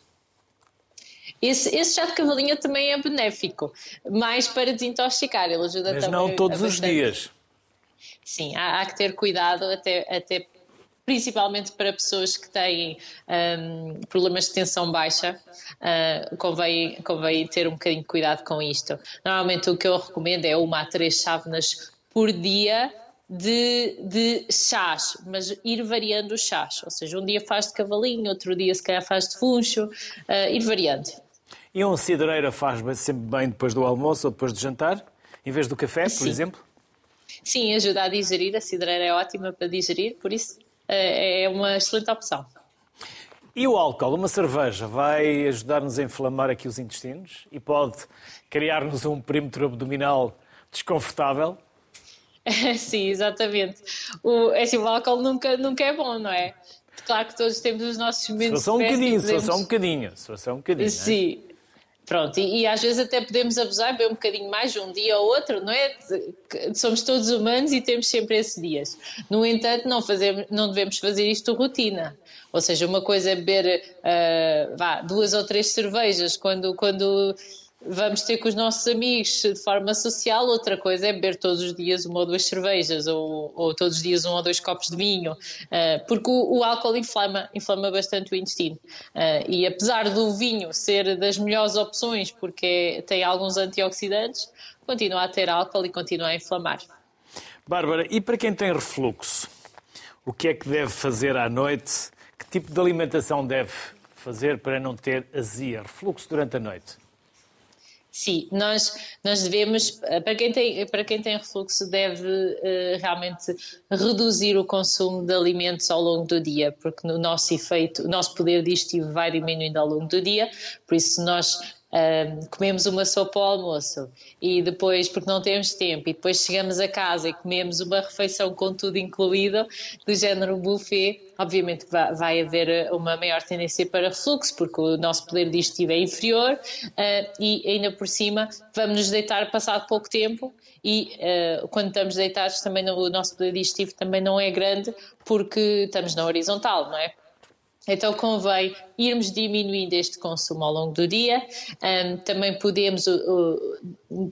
Speaker 4: Esse, esse chá de cavalinha também é benéfico, mais para desintoxicar, ele ajuda
Speaker 1: Mas
Speaker 4: também.
Speaker 1: Mas não todos os dias.
Speaker 4: Sim, há, há, que ter cuidado, até, até principalmente para pessoas que têm um, problemas de tensão baixa, uh, convém, convém ter um bocadinho de cuidado com isto. Normalmente o que eu recomendo é uma a três chávenas por dia de, de chás, mas ir variando os chás. Ou seja, um dia faz de cavalinho, outro dia se calhar faz de funcho, uh, ir variando.
Speaker 1: E um cidreira faz sempre bem depois do almoço ou depois do jantar, em vez do café, por
Speaker 4: Sim.
Speaker 1: exemplo?
Speaker 4: Sim, ajuda a digerir. A cidreira é ótima para digerir, por isso eh, é uma excelente opção.
Speaker 1: E o álcool, uma cerveja, vai ajudar-nos a inflamar aqui os intestinos e pode criar-nos um perímetro abdominal desconfortável?
Speaker 4: Sim, exatamente. O, é assim, o álcool nunca, nunca é bom, não é? Claro que todos temos os nossos momentos.
Speaker 1: Se só um bocadinho, podemos... se só um bocadinho, se um bocadinho.
Speaker 4: Sim, Pronto, e, e, às vezes até podemos abusar, beber um bocadinho mais um dia ou outro, não é? Somos todos humanos e temos sempre esses dias. No entanto, não, fazemos, não devemos fazer isto rotina. Ou seja, uma coisa é beber uh, vá, duas ou três cervejas quando, quando vamos ter com os nossos amigos de forma social, outra coisa é beber todos os dias uma ou duas cervejas ou, ou todos os dias um ou dois copos de vinho, uh, porque o, o, álcool inflama, inflama bastante o intestino. Uh, e apesar do vinho ser das melhores opções porque tem alguns antioxidantes, continua a ter álcool e continua a inflamar.
Speaker 1: Bárbara, e para quem tem refluxo, o que é que deve fazer à noite? Que tipo de alimentação deve fazer para não ter azia, refluxo durante a noite?
Speaker 4: Sim, nós, nós devemos, eh, para quem tem, para quem tem refluxo, deve uh, realmente reduzir o consumo de alimentos ao longo do dia, porque no nosso efeito, o nosso poder digestivo vai diminuindo ao longo do dia, por isso nós comemos uma sopa ao almoço e depois, porque não temos tempo, e depois chegamos a casa e comemos uma refeição com tudo incluído, do género buffet, obviamente vai, vai haver uma maior tendência para refluxo, porque o nosso poder digestivo é inferior uh, e ainda por cima vamos nos deitar passado pouco tempo e uh, quando estamos deitados também o nosso poder digestivo também não é grande porque estamos na horizontal, não é? Então convém irmos diminuindo este consumo ao longo do dia. Um, também podemos, uh,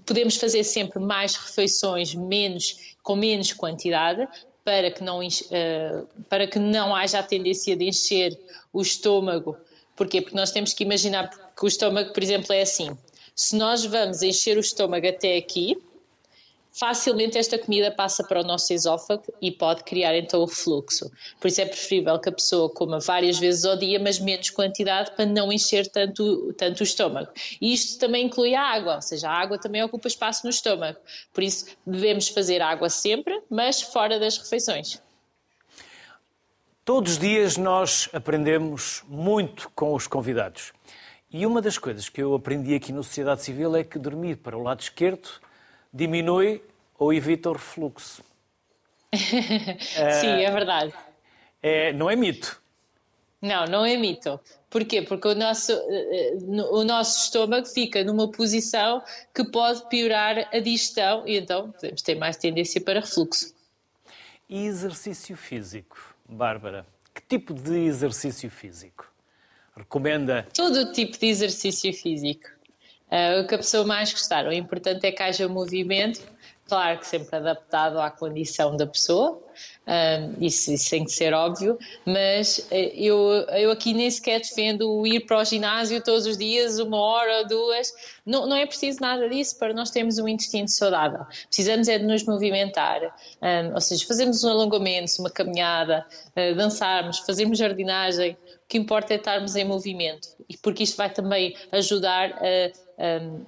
Speaker 4: podemos fazer sempre mais refeições menos, com menos quantidade para que, não, uh, para que não haja a tendência de encher o estômago. Porquê? Porque nós temos que imaginar que o estômago, por exemplo, é assim. Se nós vamos encher o estômago até aqui, facilmente esta comida passa para o nosso esófago e pode criar então o refluxo. Por isso é preferível que a pessoa coma várias vezes ao dia, mas menos quantidade para não encher tanto, tanto o estômago. E isto também inclui a água, ou seja, a água também ocupa espaço no estômago. Por isso devemos fazer água sempre, mas fora das refeições.
Speaker 1: Todos os dias nós aprendemos muito com os convidados. E uma das coisas que eu aprendi aqui na sociedade civil é que dormir para o lado esquerdo diminui ou evita o refluxo.
Speaker 4: Sim, é verdade.
Speaker 1: É, não é mito.
Speaker 4: Não, não é mito. Porquê? Porque o nosso, eh, o nosso estômago fica numa posição que pode piorar a digestão e então podemos ter mais tendência para refluxo.
Speaker 1: E exercício físico? Bárbara, que tipo de exercício físico recomenda?
Speaker 4: Todo tipo de exercício físico. Uh, o que a pessoa mais gostar. O importante é que haja movimento, claro que sempre adaptado à condição da pessoa, isso, isso, tem que ser óbvio, mas eh, eu, eu aqui nem sequer defendo ir para o ginásio todos os dias, uma hora ou duas. Não, não é preciso nada disso para nós termos um intestino saudável. Precisamos é de nos movimentar, ou seja, fazermos um alongamento, uma caminhada, uh, dançarmos, fazermos jardinagem. O que importa é estarmos em movimento, porque isto vai também ajudar a. Um,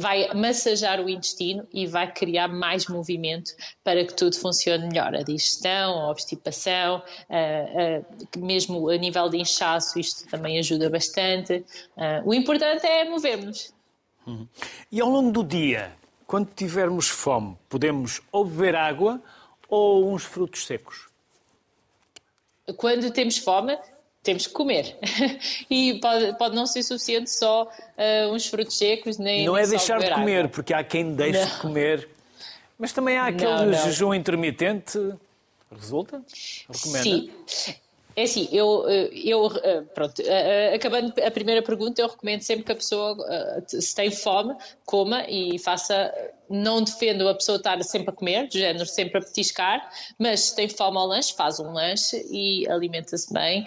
Speaker 4: vai massajar o intestino e vai criar mais movimento para que tudo funcione melhor. A digestão, a obstipação, mesmo a nível de inchaço, isto também ajuda bastante. o importante é movermos.
Speaker 1: Uhum. E ao longo do dia, quando tivermos fome, podemos ou beber água ou uns frutos secos?
Speaker 4: Quando temos fome, temos que comer. e pode, pode não ser suficiente só uh, uns frutos secos, nem.
Speaker 1: Não
Speaker 4: é
Speaker 1: deixar
Speaker 4: de
Speaker 1: comer,
Speaker 4: água.
Speaker 1: porque há quem deixe não. de comer. Mas também há aquele não, não. jejum intermitente. Resulta? Recomenda?
Speaker 4: Sim. É assim, eu, eh, eu eh, pronto, eh, acabando a primeira pergunta, eu recomendo sempre que a pessoa, se tem fome, coma e faça. Não defendo a pessoa estar sempre a comer, do género sempre a petiscar, mas se tem fome ao lanche, faz um lanche e alimenta-se bem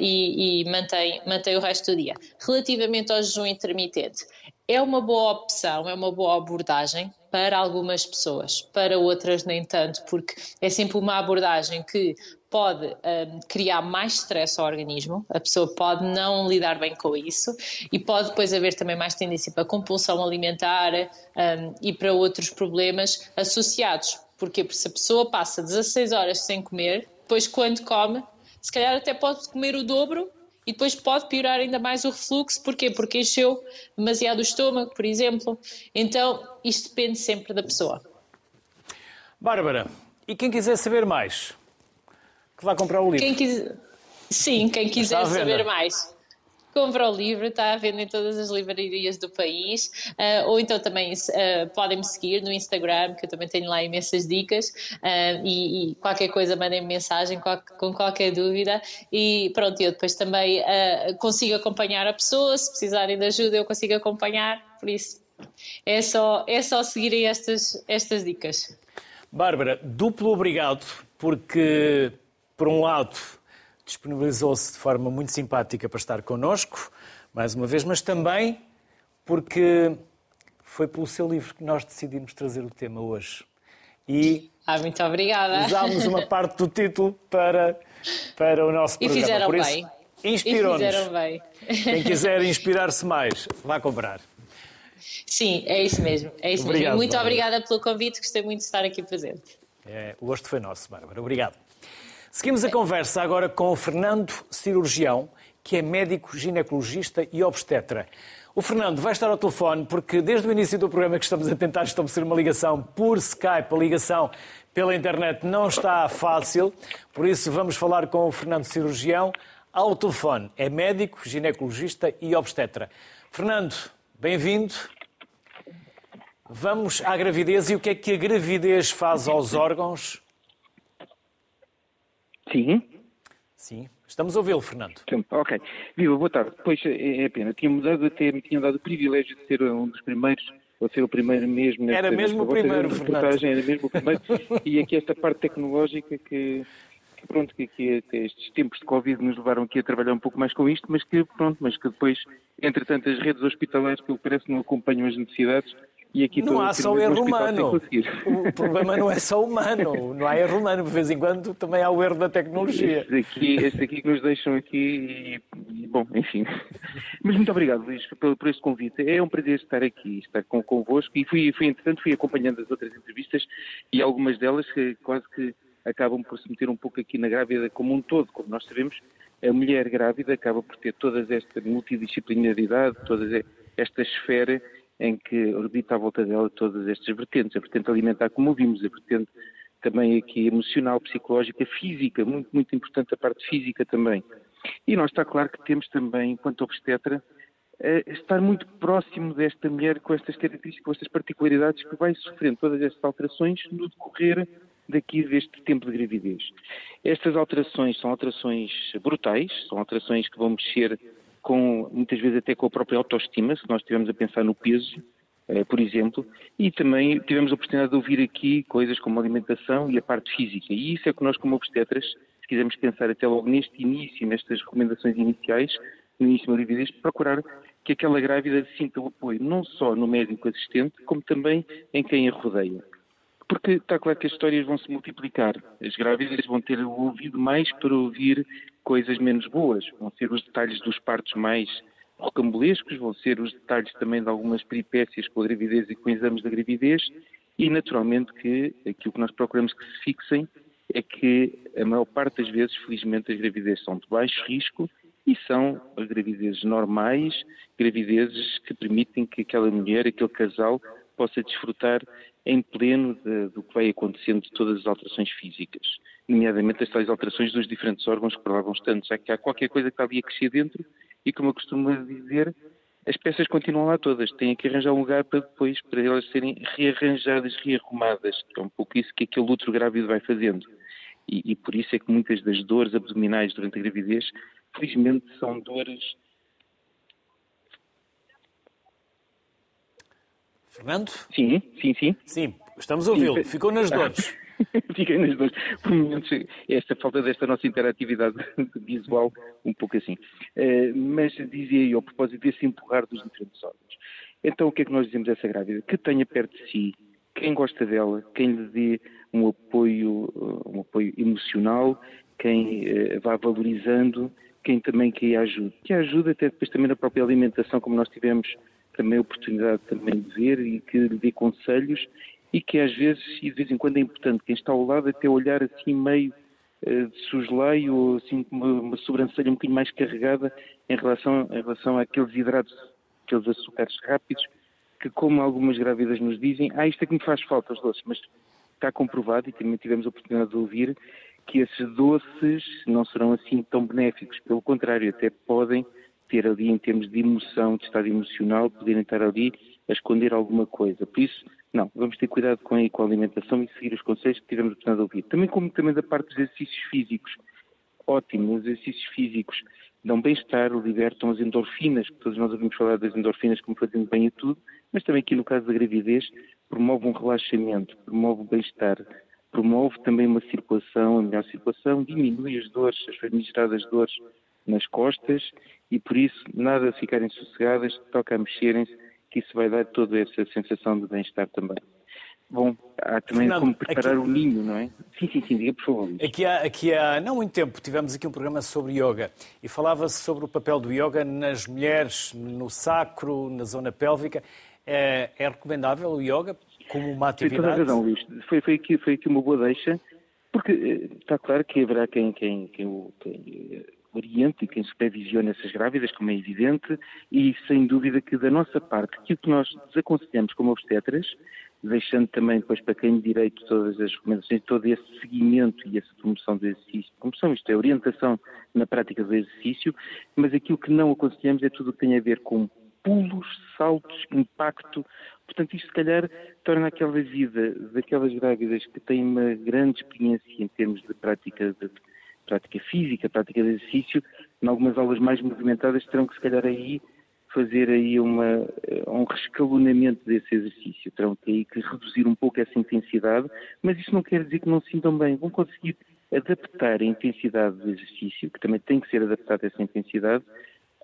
Speaker 4: e, e mantém, mantém o resto do dia. Relativamente ao jejum intermitente, é uma boa opção, é uma boa abordagem para algumas pessoas, para outras nem tanto, porque é sempre uma abordagem que pode um, criar mais stress ao organismo, a pessoa pode não lidar bem com isso e pode depois haver também mais tendência para compulsão alimentar um, e para outros problemas associados. Porque se a pessoa passa 16 horas sem comer, depois quando come, se calhar até pode comer o dobro e depois pode piorar ainda mais o refluxo. Porquê? Porque encheu demasiado o estômago, por exemplo. Então, isto depende sempre da pessoa.
Speaker 1: Bárbara, e quem quiser saber mais, que vai comprar o livro.
Speaker 4: Quem quiser... Sim, quem quiser saber mais compra o livro, está à venda em todas as livrarias do país, uh, ou então também uh, podem me seguir no Instagram, que eu também tenho lá imensas dicas, uh, e, e, qualquer coisa mandem-me mensagem com, com, qualquer dúvida, e pronto, eu depois também consigo acompanhar a pessoa, se precisarem de ajuda eu consigo acompanhar, por isso é só, é só seguirem estas, estas dicas.
Speaker 1: Bárbara, duplo obrigado, porque por um lado, disponibilizou-se de forma muito simpática para estar connosco, mais uma vez, mas também porque foi pelo seu livro que nós decidimos trazer o tema hoje.
Speaker 4: E ah, muito obrigada.
Speaker 1: Usámos uma parte do título para, para o nosso programa.
Speaker 4: E fizeram Por isso, bem.
Speaker 1: Inspirou-nos.
Speaker 4: fizeram bem.
Speaker 1: Quem quiser inspirar-se mais, vá comprar.
Speaker 4: Sim, é isso mesmo. É isso Obrigado, mesmo. Muito Bárbara. obrigada pelo convite, gostei muito de estar aqui presente.
Speaker 1: É, o gosto foi nosso, Bárbara. Obrigado. Seguimos a conversa agora com o Fernando Cirurgião, que é médico, ginecologista e obstetra. O Fernando vai estar ao telefone porque desde o início do programa que estamos a tentar estabelecer uma ligação por Skype, a ligação pela internet não está fácil, por isso vamos falar com o Fernando Cirurgião ao telefone. É médico, ginecologista e obstetra. Fernando, bem-vindo. Vamos à gravidez e o que é que a gravidez faz aos órgãos
Speaker 5: Sim.
Speaker 1: Sim. Estamos a ouvi-lo, Fernando.
Speaker 5: Ok. Viva, boa tarde. Pois é, é pena. Tinha mudado até me tinham dado o privilégio de ser um dos primeiros, ou ser o primeiro mesmo.
Speaker 1: Nesta, era mesmo o primeiro, Fernando.
Speaker 5: Era mesmo o primeiro. e aqui esta parte tecnológica que, que pronto, que, que, que, estes tempos de Covid nos levaram aqui a trabalhar um pouco mais com isto, mas que pronto, mas que depois, entretanto, as redes hospitalares, que parece não acompanham as necessidades e aqui
Speaker 1: não há só erro humano. O problema não é só humano. Não há erro humano. De vez em quando também há o erro da tecnologia.
Speaker 5: Este aqui, este aqui que nos deixam aqui e, bom, enfim. Mas muito obrigado, Luís, por, por este convite. É um prazer estar aqui, estar com, convosco e fui, fui, entretanto, fui acompanhando as outras entrevistas e algumas delas que quase que acabam por se meter um pouco aqui na grávida como um todo. Como nós sabemos, a mulher grávida acaba por ter toda esta multidisciplinaridade, toda esta esfera em que orbita à volta dela todas estas vertentes, a vertente alimentar, como ouvimos, a vertente também aqui emocional, psicológica, física, muito, muito importante a parte física também. E nós está claro que temos também, enquanto obstetra, estar muito próximo desta mulher com estas características, com estas particularidades que vai sofrendo todas estas alterações no decorrer daqui deste tempo de gravidez. Estas alterações são alterações brutais, são alterações que vão mexer com, muitas vezes até com a própria autoestima, se nós estivermos a pensar no peso, eh, por exemplo, e também tivemos a oportunidade de ouvir aqui coisas como a alimentação e a parte física. E isso é que nós, como obstetras, se quisermos pensar até logo neste início, nestas recomendações iniciais, no início da gravidez, procurar que aquela grávida sinta o apoio não só no médico assistente, como também em quem a rodeia. Porque está claro que as histórias vão se multiplicar. As grávidas vão ter o ouvido mais para ouvir coisas menos boas. Vão ser os detalhes dos partos mais rocambolescos, vão ser os detalhes também de algumas peripécias com a gravidez e com exames da gravidez. E, naturalmente, que aquilo que nós procuramos que se fixem é que a maior parte das vezes, felizmente, as gravidezes são de baixo risco e são gravidezes normais, gravidezes que permitem que aquela mulher, aquele casal, possa desfrutar em pleno de, do que vai acontecendo de todas as alterações físicas, nomeadamente as tais alterações dos diferentes órgãos que prolongam tanto, já que há qualquer coisa que está ali a crescer dentro e, como eu costumo dizer, as peças continuam lá todas, têm que arranjar um lugar para depois, para elas serem rearranjadas, rearrumadas, é um pouco isso que aquele outro grávido vai fazendo. E, e por isso é que muitas das dores abdominais durante a gravidez, felizmente, são dores
Speaker 1: Fernando?
Speaker 5: Sim, sim, sim.
Speaker 1: Sim, estamos a ouvi-lo. Ficou nas dores.
Speaker 5: Fiquei nas dores. Por momentos, esta falta desta nossa interatividade visual, um pouco assim. Uh, mas dizia eu, a propósito desse empurrar dos diferentes órgãos. Então, o que é que nós dizemos a essa grávida? Que tenha perto de si quem gosta dela, quem lhe dê um apoio, eh, um apoio emocional, quem uh, vá valorizando, quem também que a ajude. Que a ajude até depois também na própria alimentação, como nós tivemos também a oportunidade também de ver e que lhe dê conselhos e que às vezes e de vez em quando é importante quem está ao lado até olhar assim meio uh, de susleio ou assim com uma, uma, sobrancelha um bocadinho mais carregada em relação, em relação àqueles hidratos, aqueles açúcares rápidos que como algumas grávidas nos dizem, ah, isto é que me faz falta os doces, mas está comprovado e também tivemos a oportunidade de ouvir que esses doces não serão assim tão benéficos, pelo contrário, até podem ter ali em termos de emoção, de estado emocional, poderem estar ali a esconder alguma coisa. Por isso, não, vamos ter cuidado com a, com a alimentação e seguir os conselhos que tivemos a oportunidade de ouvir. Também como também da parte dos exercícios físicos. Ótimo, os exercícios físicos dão bem-estar, libertam as endorfinas, que todos nós ouvimos falar das endorfinas como fazendo bem a tudo, mas também aqui no caso da gravidez, promove um relaxamento, promove o bem-estar, promove também uma circulação, a melhor circulação, diminui as dores, as famigeradas dores nas costas e por isso nada ficarem sossegadas, toca a mexerem-se, que isso vai dar toda essa sensação de bem-estar também. Bom, há também Fernando, como preparar aqui... o ninho, não é? Sim, sim, sim, diga por favor.
Speaker 1: Aqui há, aqui há não muito tempo tivemos aqui um programa sobre yoga e falava-se sobre o papel do yoga nas mulheres, no sacro, na zona pélvica. É, é recomendável o yoga como uma atividade?
Speaker 5: Tem toda a razão, Luís. Foi, foi, aqui, foi aqui uma boa deixa, porque eh, está claro que haverá quem, quem, quem, quem oriente e quem supervisiona essas grávidas, como é evidente, e sem dúvida que da nossa parte, aquilo que nós desaconselhamos como obstetras, deixando também depois para quem direito todas as recomendações, todo esse seguimento e essa promoção do exercício, promoção, isto é, orientação na prática do exercício, mas aquilo que não aconselhamos é tudo o que tem a ver com pulos, saltos, impacto. Portanto, isto se calhar torna aquela vida daquelas grávidas que têm uma grande experiência em termos de prática de prática física, prática de exercício, em algumas aulas mais movimentadas terão que se calhar aí fazer aí uma, eh, um rescalonamento desse exercício, terão que aí que reduzir um pouco essa intensidade, mas isso não quer dizer que não se sintam bem, vão conseguir adaptar a intensidade do exercício, que também tem que ser adaptada essa intensidade,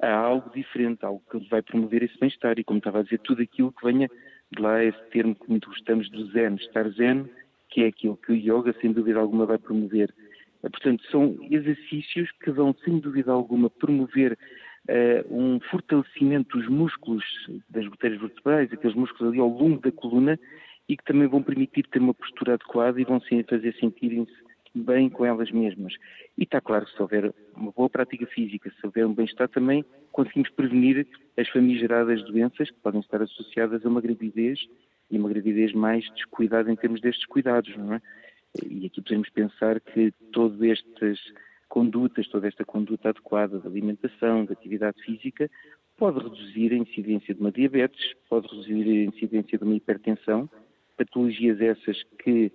Speaker 5: a algo diferente, algo que vai promover esse bem-estar. E como estava a dizer, tudo aquilo que venha de lá, esse termo que muito gostamos do zen, estar zen, que é aquilo que o yoga, sem dúvida alguma, vai promover. Portanto, são exercícios que vão, sem dúvida alguma, promover uh, um fortalecimento dos músculos das goteiras vertebrais, aqueles músculos ali ao longo da coluna, e que também vão permitir ter uma postura adequada e vão fazer sentirem-se bem com elas mesmas. E está claro que se houver uma boa prática física, se houver um bem-estar, também conseguimos prevenir as famigeradas doenças que podem estar associadas a uma gravidez e uma gravidez mais descuidada em termos destes cuidados, não é? E aqui podemos pensar que todas estas condutas, toda esta conduta adequada de alimentação, de atividade física, pode reduzir a incidência de uma diabetes, pode reduzir a incidência de uma hipertensão, patologias essas que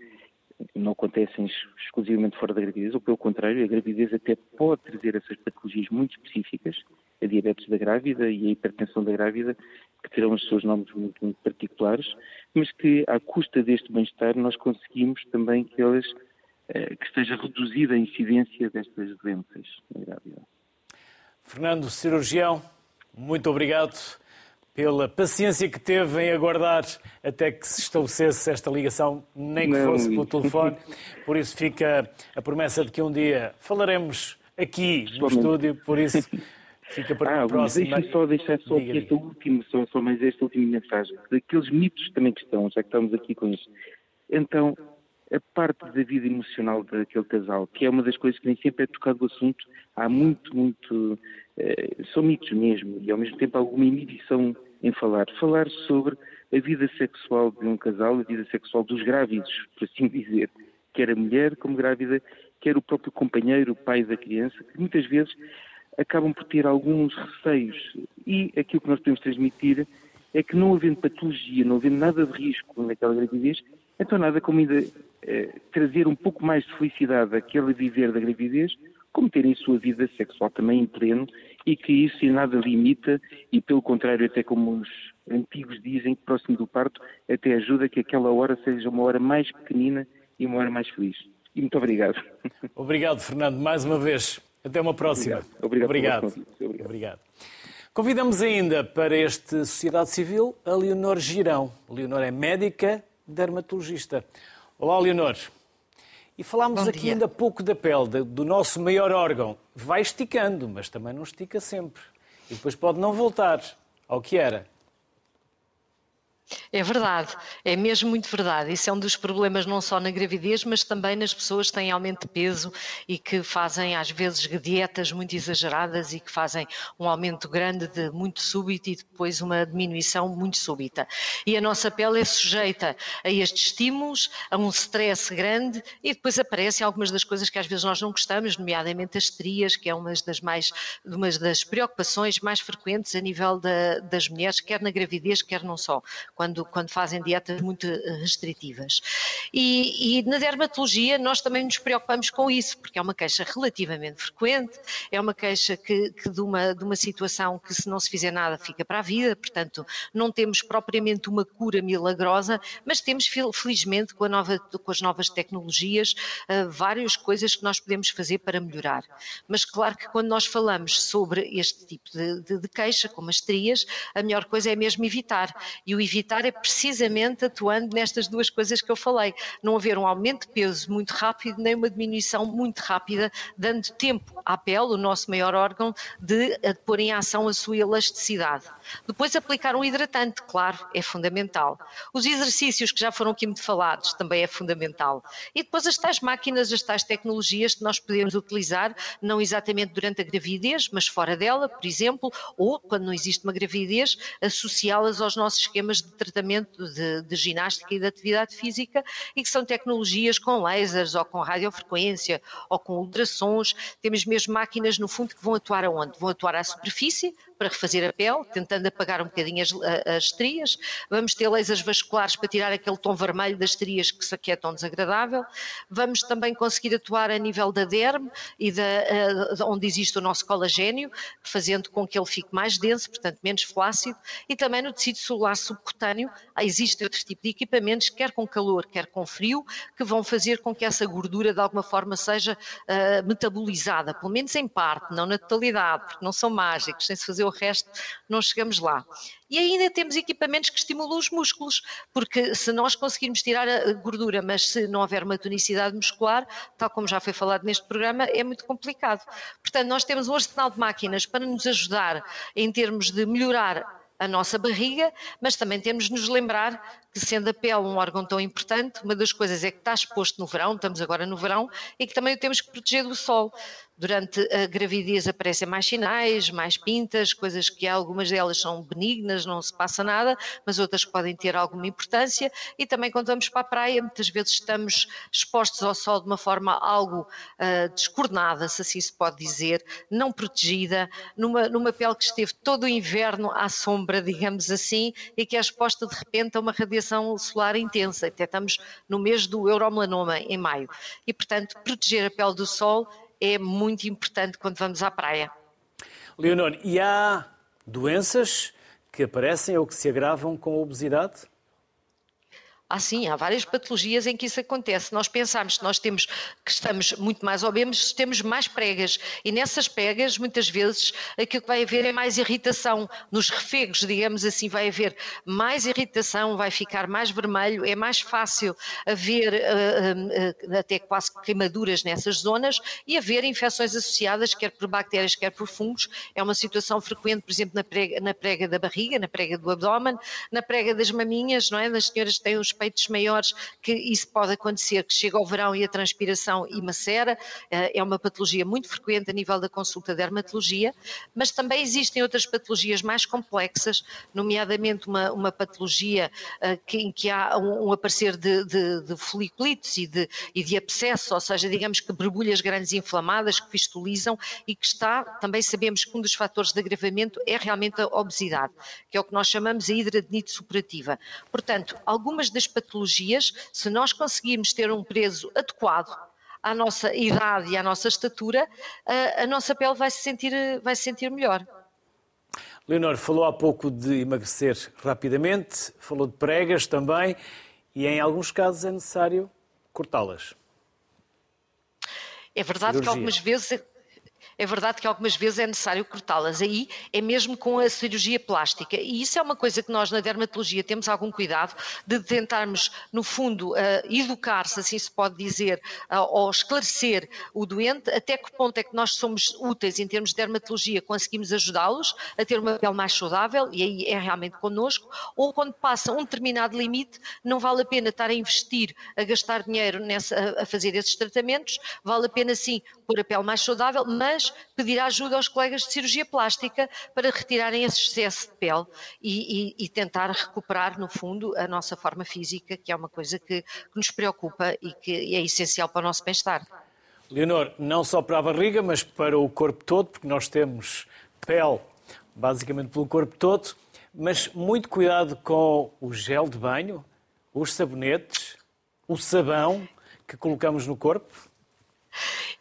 Speaker 5: não acontecem exclusivamente fora da gravidez, ou pelo contrário, a gravidez até pode trazer essas patologias muito específicas, a diabetes da grávida e a hipertensão da grávida, que terão os seus nomes muito, muito particulares, mas que à custa deste bem-estar nós conseguimos também que elas eh, que esteja reduzida a incidência destas doenças na.
Speaker 1: Fernando, cirurgião, muito obrigado pela paciência que teve em aguardar até que se estabelecesse esta ligação, nem que Não, fosse pelo telefone. Por isso fica a promessa de que um dia falaremos aqui no estúdio, por isso fica para ah, a próxima.
Speaker 5: Deixe-me só deixar só aqui esta última, só, só mais esta última mensagem, daqueles mitos também que estão, já que estamos aqui com isso. Então, a parte da vida emocional daquele casal, que é uma das coisas que nem sempre é tocado o assunto, há muito, muito, eh, são mitos mesmo, e ao mesmo tempo alguma inibição em falar. Falar sobre a vida sexual de um casal, a vida sexual dos grávidos, por assim dizer. Quer a mulher como grávida, quer o próprio companheiro, o pai da criança, que muitas vezes acabam por ter alguns receios. E aquilo que nós podemos transmitir é que não havendo patologia, não havendo nada de risco naquela gravidez, então nada como ainda eh, trazer um pouco mais de felicidade àquele viver da gravidez, como terem sua vida sexual também em pleno e que isso em nada limita e, pelo contrário, até como os antigos dizem, próximo do parto, até ajuda que aquela hora seja uma hora mais pequenina e uma hora mais feliz. E muito obrigado.
Speaker 1: Obrigado, Fernando, mais uma vez. Até uma próxima.
Speaker 5: Obrigado. Obrigado.
Speaker 1: Obrigado. obrigado. Convidamos ainda para este Sociedade Civil a Leonor Girão. Leonor é médica dermatologista. Olá, Leonor. E falámos Bom aqui dia. ainda pouco da pele, do nosso maior órgão. Vai esticando, mas também não estica sempre. E depois pode não voltar ao que era.
Speaker 6: É verdade, é mesmo muito verdade. Isso é um dos problemas não só na gravidez, mas também nas pessoas que têm aumento de peso e que fazem às vezes dietas muito exageradas e que fazem um aumento grande de muito súbito e depois uma diminuição muito súbita. E a nossa pele é sujeita a estes estímulos, a um stress grande e depois aparecem algumas das coisas que às vezes nós não gostamos, nomeadamente as estrias, que é uma das mais, uma das preocupações mais frequentes a nível da, das mulheres, quer na gravidez, quer não só quando, quando fazem dietas muito eh, restritivas. E, e, na dermatologia nós também nos preocupamos com isso, porque é uma queixa relativamente frequente, é uma queixa que, que de, uma, de uma situação que se não se fizer nada fica para a vida, portanto não temos propriamente uma cura milagrosa, mas temos felizmente com, nova, com as novas tecnologias uh, várias coisas que nós podemos fazer para melhorar. Mas claro que quando nós falamos sobre este tipo de, de, de queixa, como as trias, a melhor coisa é mesmo evitar. E o evitar evitar é precisamente atuando nestas duas coisas que eu falei. Não haver um aumento de peso muito rápido, nem uma diminuição muito rápida, dando tempo à pele, o nosso maior órgão, de, de pôr em ação a sua elasticidade. Depois aplicar um hidratante, claro, é fundamental. Os exercícios que já foram aqui muito falados também é fundamental. E depois as tais máquinas, as tais tecnologias que nós podemos utilizar, não exatamente durante a gravidez, mas fora dela, por exemplo, ou quando não existe uma gravidez, associá-las aos nossos esquemas de tratamento de, de, ginástica e de atividade física e que são tecnologias com lasers ou com radiofrequência ou com ultrassons. Temos mesmo máquinas no fundo que vão atuar aonde? Vão atuar à superfície, para refazer a pele, tentando apagar um bocadinho as, as estrias. Vamos ter lasers vasculares para tirar aquele tom vermelho das estrias que, que é tão desagradável. Vamos também conseguir atuar a nível da derme e da, onde existe o nosso colagênio, fazendo com que ele fique mais denso, portanto menos flácido, e também no tecido celular subcutâneo subcutâneo, existe outro tipo de equipamentos, quer com calor, quer com frio, que vão fazer com que essa gordura de alguma forma seja uh, metabolizada, pelo menos em parte, não na totalidade, porque não são mágicos, sem se fazer o resto não chegamos lá. E ainda temos equipamentos que estimulam os músculos, porque se nós conseguirmos tirar a gordura, mas se não houver uma tonicidade muscular, tal como já foi falado neste programa, é muito complicado. Portanto, nós temos um arsenal de máquinas para nos ajudar em termos de melhorar a nossa barriga, mas também temos de nos lembrar que, sendo a pele um órgão tão importante, uma das coisas é que está exposto no verão, estamos agora no verão, e que também o temos que proteger do sol. Durante a gravidez aparecem mais sinais, mais pintas, coisas que algumas delas são benignas, não se passa nada, mas outras podem ter alguma importância. E também quando vamos para a praia, muitas vezes estamos expostos ao sol de uma forma algo uh, descoordenada, se assim se pode dizer, não protegida, numa, numa pele que esteve todo o inverno à sombra, digamos assim, e que é exposta de repente a uma radiação solar intensa. Até estamos no mês do euromelanoma, em maio. E, portanto, proteger a pele do sol é muito importante quando vamos à praia.
Speaker 1: Leonor, e há doenças que aparecem ou que se agravam com a obesidade?
Speaker 6: Ah, sim, há várias patologias em que isso acontece. Nós pensamos que nós temos que estamos muito mais obesos, temos mais pregas. E nessas pregas, muitas vezes, aquilo que vai haver é mais irritação. Nos refegos, digamos assim, vai haver mais irritação, vai ficar mais vermelho, é mais fácil haver uh, uh, até quase queimaduras nessas zonas e haver infecções associadas, quer por bactérias, quer por fungos. É uma situação frequente, por exemplo, na prega, na prega da barriga, na prega do abdômen, na prega das maminhas, não é? Das senhoras que têm os peitos maiores, que isso pode acontecer, que chega ao verão e a transpiração e macera, eh, é uma patologia muito frequente a nível da consulta de dermatologia, mas também existem outras patologias mais complexas, nomeadamente uma, uma patologia eh, que, em que há um, um aparecer de, de, de e de, e de abscesso, ou seja, digamos que borbulhas grandes inflamadas que fistulizam e que está, também sabemos que um dos fatores de agravamento é realmente a obesidade, que é o que nós chamamos a hidradenite supurativa. Portanto, algumas das patologias, se nós conseguirmos ter um peso adequado à nossa idade e à nossa estatura, a, a nossa pele vai se sentir, vai se sentir melhor.
Speaker 1: Leonor, falou há pouco de emagrecer rapidamente, falou de pregas também, e em alguns casos é necessário cortá-las.
Speaker 6: É verdade Cirurgia. que algumas vezes é verdade que algumas vezes é necessário cortá-las. Aí é mesmo com a cirurgia plástica. E isso é uma coisa que nós na dermatologia temos algum cuidado de tentarmos, no fundo, uh, educar, se assim se pode dizer, uh, ou esclarecer o doente até que ponto é que nós somos úteis em termos de dermatologia, conseguimos ajudá-los a ter uma pele mais saudável, e aí é realmente connosco, ou quando passa um determinado limite, não vale a pena estar a investir, a gastar dinheiro nessa, a, fazer esses tratamentos, vale a pena sim pôr a pele mais saudável, mas pedir ajuda aos colegas de cirurgia plástica para retirarem esse excesso de pele e, e, e tentar recuperar, no fundo, a nossa forma física, que é uma coisa que, que nos preocupa e que é essencial para o nosso bem-estar.
Speaker 1: Leonor, não só para a barriga, mas para o corpo todo, porque nós temos pele basicamente pelo corpo todo, mas muito cuidado com o gel de banho, os sabonetes, o sabão que colocamos no corpo.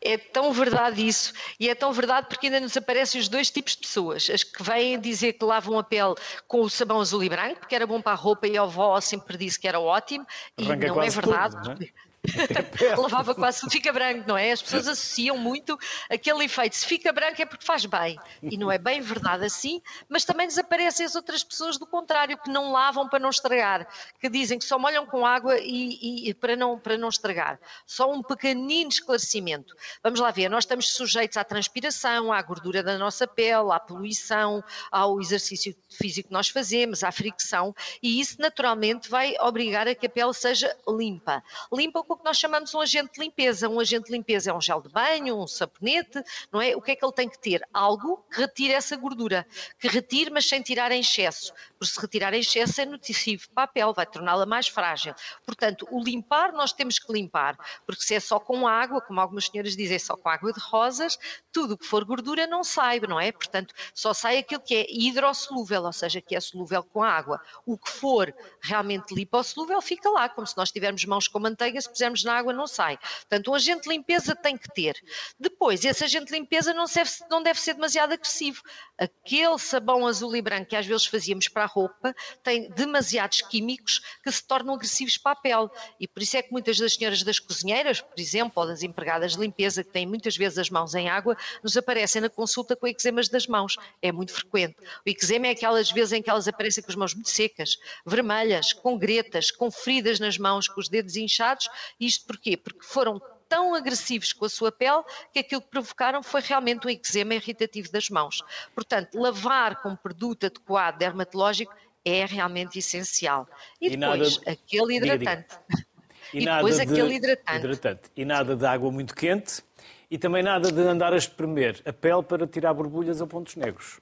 Speaker 6: É tão verdade isso, e é tão verdade porque ainda nos aparecem os dois tipos de pessoas. As que vêm dizer que lavam a pele com o sabão azul e branco, porque era bom para a roupa e a avó sempre disse que era ótimo, e Arranca não é verdade. Tudo, não é? Lavava quase, se fica branco, não é? As pessoas associam muito aquele efeito, se fica branco é porque faz bem. E não é bem verdade assim, mas também desaparecem as outras pessoas do contrário, que não lavam para não estragar, que dizem que só molham com água e, e para, não, para não estragar. Só um pequenino esclarecimento. Vamos lá ver, nós estamos sujeitos à transpiração, à gordura da nossa pele, à poluição, ao exercício físico que nós fazemos, à fricção, e isso naturalmente vai obrigar a que a pele seja limpa. Limpa o que nós chamamos um agente de limpeza. Um agente de limpeza é um gel de banho, um sabonete, não é? O que é que ele tem que ter? Algo que retire essa gordura, que retire, mas sem tirar em excesso. Porque se retirar em excesso é nocivo para a pele, vai torná-la mais frágil. Portanto, o limpar nós temos que limpar, porque se é só com água, como algumas senhoras dizem, só com água de rosas, tudo o que for gordura não sai, não é? Portanto, só sai aquilo que é hidrossolúvel, ou seja, que é solúvel com água. O que for realmente lipossolúvel fica lá, como se nós tivermos mãos com manteiga, se pusermos na água não sai. Portanto, um agente de limpeza tem que ter. Depois, esse agente de limpeza não deve, não deve ser demasiado agressivo. Aquele sabão azul e branco que às vezes fazíamos para a roupa tem demasiados químicos que se tornam agressivos para a pele. E por isso é que muitas das senhoras das cozinheiras, por exemplo, ou das empregadas de limpeza, que têm muitas vezes as mãos em água, nos aparecem na consulta com eczemas das mãos. É muito frequente. O eczema é aquelas vezes em que elas aparecem com as mãos muito secas, vermelhas, com gretas, com feridas nas mãos, com os dedos inchados. Isto porquê? Porque foram tão agressivos com a sua pele que aquilo que provocaram foi realmente um eczema irritativo das mãos. Portanto, lavar com produto adequado dermatológico é realmente essencial. E, e depois, nada... aquele hidratante. Diga, diga.
Speaker 1: E, e depois de aquele hidratante. hidratante. E nada de água muito quente e também nada de andar a espremer a pele para tirar borbulhas ou pontos negros.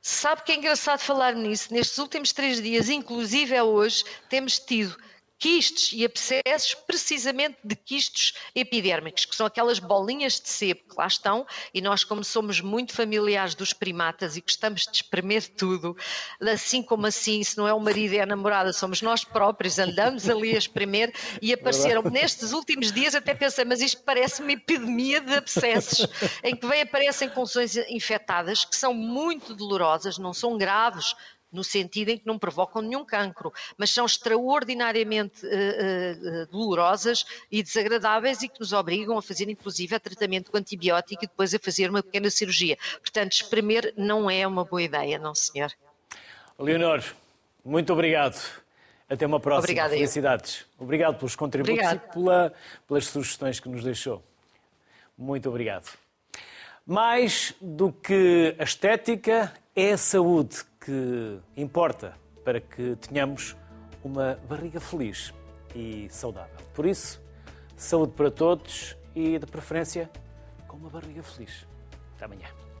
Speaker 6: Sabe que é engraçado falar nisso? Nestes últimos três dias, inclusive é hoje, temos tido quistes e abscessos precisamente de quistos epidérmicos, que são aquelas bolinhas de sebo que lá estão, e nós, como somos muito familiares dos primatas e gostamos de espremer tudo, assim como assim, se não é o marido e é a namorada, somos nós próprios, andamos ali a espremer e apareceram nestes últimos dias, até pensei, mas isto parece uma epidemia de abscessos, em que vem aparecem funções infectadas que são muito dolorosas, não são graves, no sentido em que não provocam nenhum cancro, mas são extraordinariamente uh, uh, dolorosas e desagradáveis e que nos obrigam a fazer, inclusive, a tratamento com antibiótico e depois a fazer uma pequena cirurgia. Portanto, espremer não é uma boa ideia, não, senhor.
Speaker 1: Leonor, muito obrigado. Até uma próxima. Obrigada, Felicidades. Eu. Obrigado pelos contributos obrigado. e pela, pelas sugestões que nos deixou. Muito obrigado. Mais do que a estética, é a saúde que importa para que tenhamos uma barriga feliz e saudável. Por isso, saúde para todos e, de preferência, com uma barriga feliz. Até amanhã.